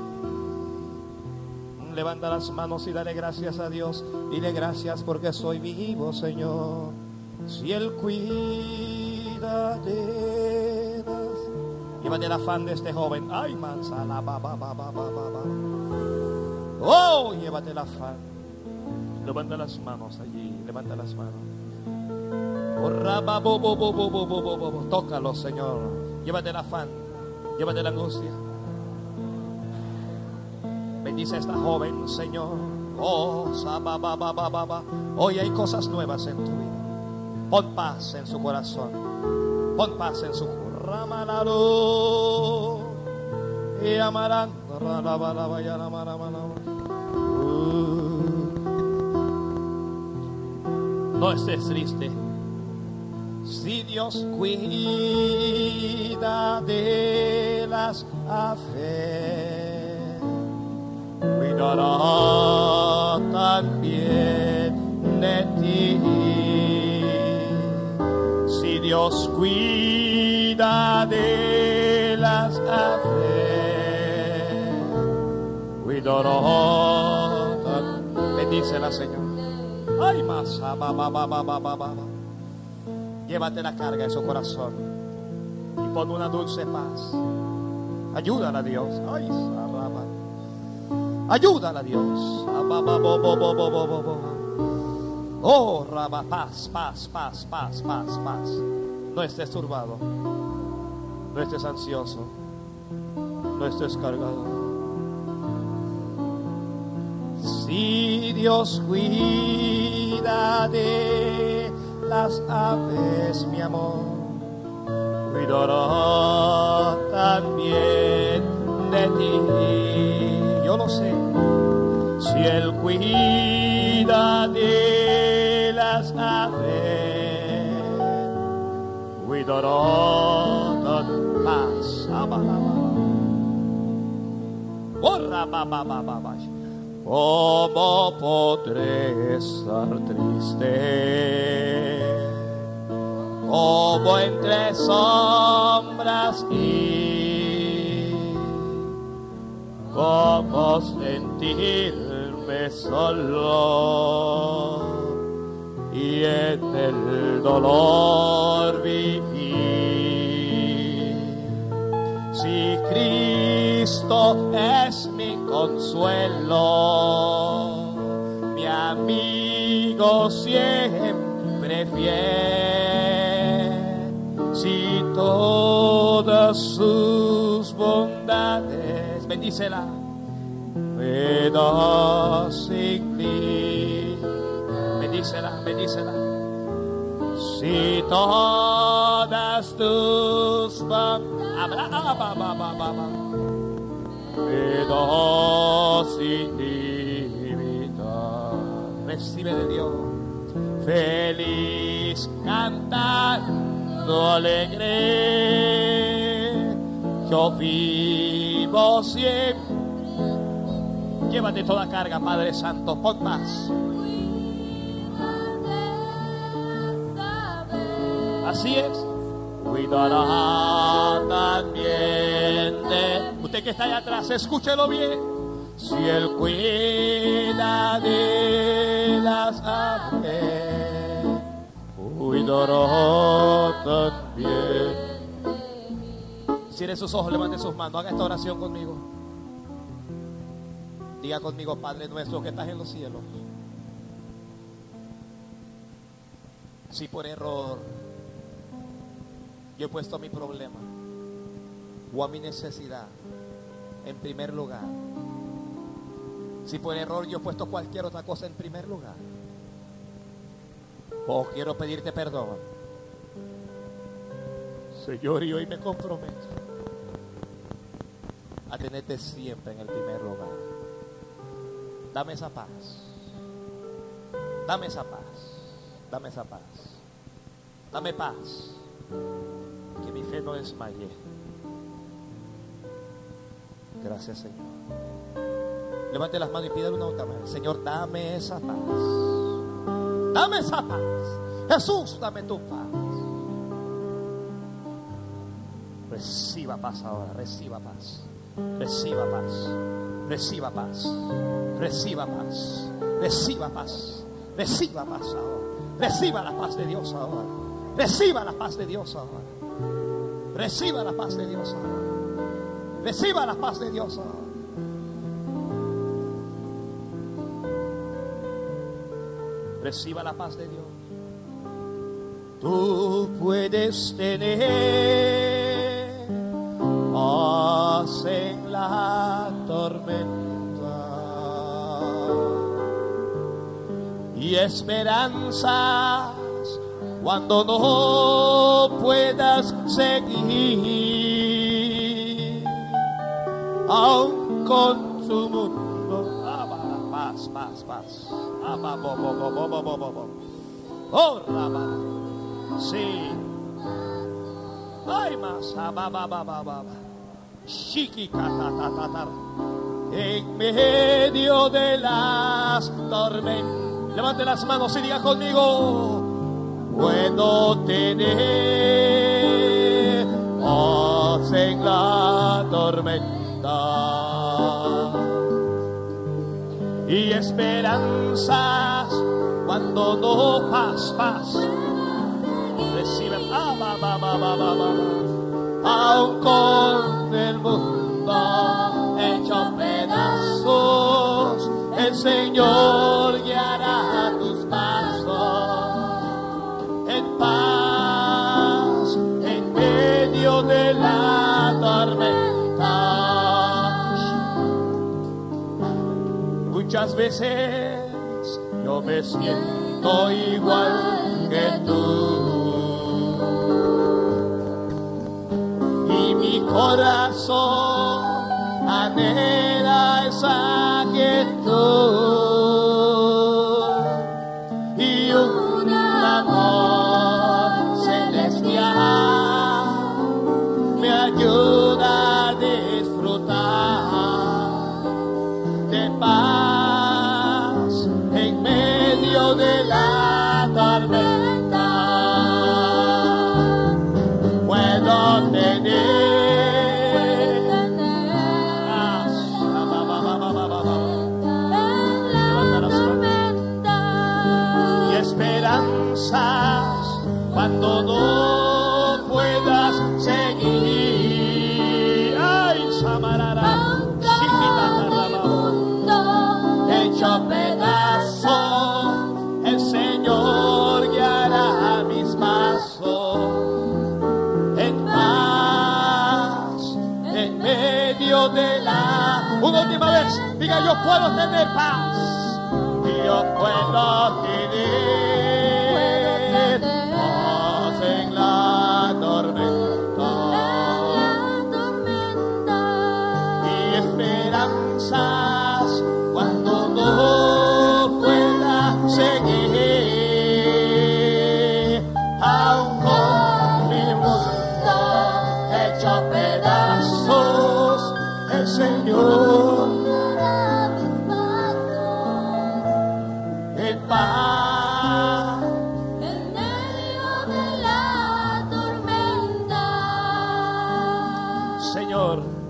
Levanta las manos y dale gracias a Dios. Dile gracias porque soy vivo, Señor. Si Él cuida de las... Llévate el afán de este joven. Ay, manzana, ba, ba, ba, ba, ba, ba. Oh, llévate el afán. Levanta las manos allí. Levanta las manos. Oh, raba, bo, bo, bo, bo, bo. Tócalo, Señor. Llévate el afán. Llévate la angustia. Bendice a esta joven, Señor. Oh, sa, ba, ba. Hoy hay cosas nuevas en tu vida. Pon paz en su corazón. Pon paz en su ramalaro. Y amarán. y alamaramalaba. Uh. No estés triste. Si Dios cuida de las aves, cuidará también de ti. Dios cuida de las aves, cuidará también. Bendícela, Señor. Ay, más. Llévate la carga de su corazón y pon una dulce paz. Ayúdala Dios. Ay, saraba. Ayúdala a Dios. Oh, Raba, paz, paz, paz, paz, paz, paz. No estés turbado. No estés ansioso. No estés cargado. Si Dios cuida de las aves, mi amor, cuidará también de ti. Yo lo sé. Si Él cuida de cuidará de paz. ¿Cómo podré estar triste? Como entre sombras y cómo sentirme solo y en el dolor vivir. Si Cristo es mi consuelo, mi amigo siempre fiel, si todas sus bondades, bendícela, me bendícela, bendícela. Si todas tus sin vida. Recibe de Dios. Feliz cantando alegre. Yo vivo siempre. Llévate toda carga, Padre Santo. Pon más. Así es. Cuidará también de... Usted que está allá atrás, escúchelo bien. Si Él cuida de las aves, cuidará también. Cierre sus ojos, levante sus manos, haga esta oración conmigo. Diga conmigo, Padre nuestro que estás en los cielos. Si por error yo he puesto mi problema o a mi necesidad en primer lugar. Si por error yo he puesto cualquier otra cosa en primer lugar. O quiero pedirte perdón. Señor, y hoy me comprometo a tenerte siempre en el primer lugar. Dame esa paz. Dame esa paz. Dame esa paz. Dame paz que mi fe no desmaye. Gracias, Señor. Levante las manos y pídale una otra vez. Señor, dame esa paz. Dame esa paz. Jesús, dame tu paz. Reciba paz ahora, reciba paz. Reciba paz. Reciba paz. Reciba paz. Reciba paz. Reciba paz ahora. Reciba la paz de Dios ahora. Reciba la paz de Dios ahora. Reciba la paz de Dios. Reciba la paz de Dios. Reciba la paz de Dios. Tú puedes tener paz en la tormenta y esperanzas cuando no puedas seguir, aún con tu mundo, más, más, más, oh, sí, hay más, en medio de las tormentas, levante las manos y diga conmigo puedo tener paz en la tormenta y esperanzas cuando no paz, paz. Reciben, ah, ba, ba. aun con el mundo hecho pedazos, el Señor Muchas veces yo me siento igual que tú. Y mi corazón anhela esa yo puedo tener paz, yo puedo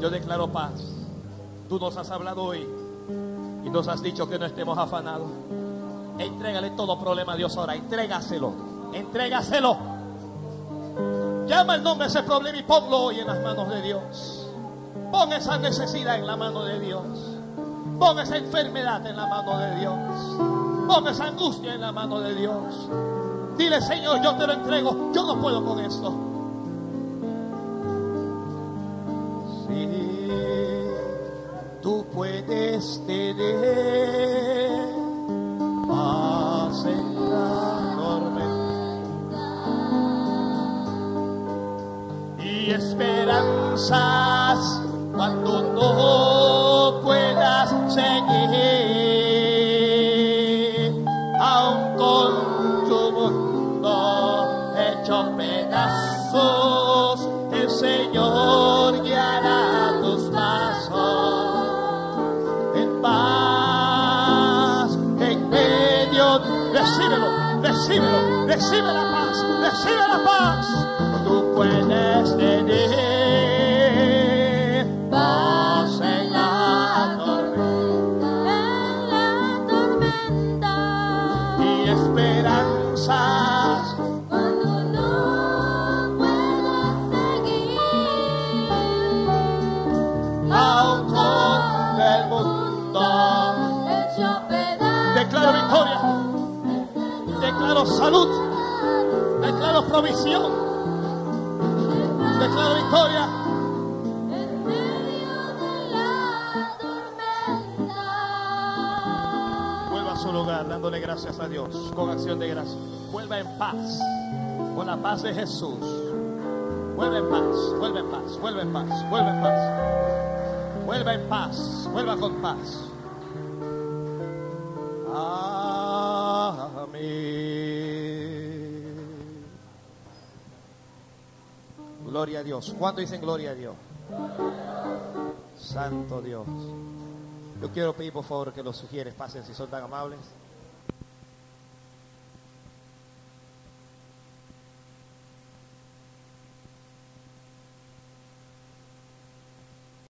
yo declaro paz. Tú nos has hablado hoy y nos has dicho que no estemos afanados. Entrégale todo problema a Dios ahora. Entrégaselo. Entrégaselo. Llama el nombre de ese problema y ponlo hoy en las manos de Dios. Pon esa necesidad en la mano de Dios. Pon esa enfermedad en la mano de Dios. Pon esa angustia en la mano de Dios. Dile, Señor, yo te lo entrego. Yo no puedo con esto. Tú puedes tener y esperanzas cuando no recibe la paz, recibe la paz. Tú puedes provisión, declaro victoria. Vuelva a su lugar dándole gracias a Dios con acción de gracias. Vuelva en paz, con la paz de Jesús. Vuelva en paz, vuelva en paz, vuelva en paz, vuelva en paz. Vuelva en paz, vuelva con paz. Gloria a Dios. ¿Cuánto dicen gloria a Dios? Santo Dios. Yo quiero pedir por favor que los sugieres pasen si son tan amables.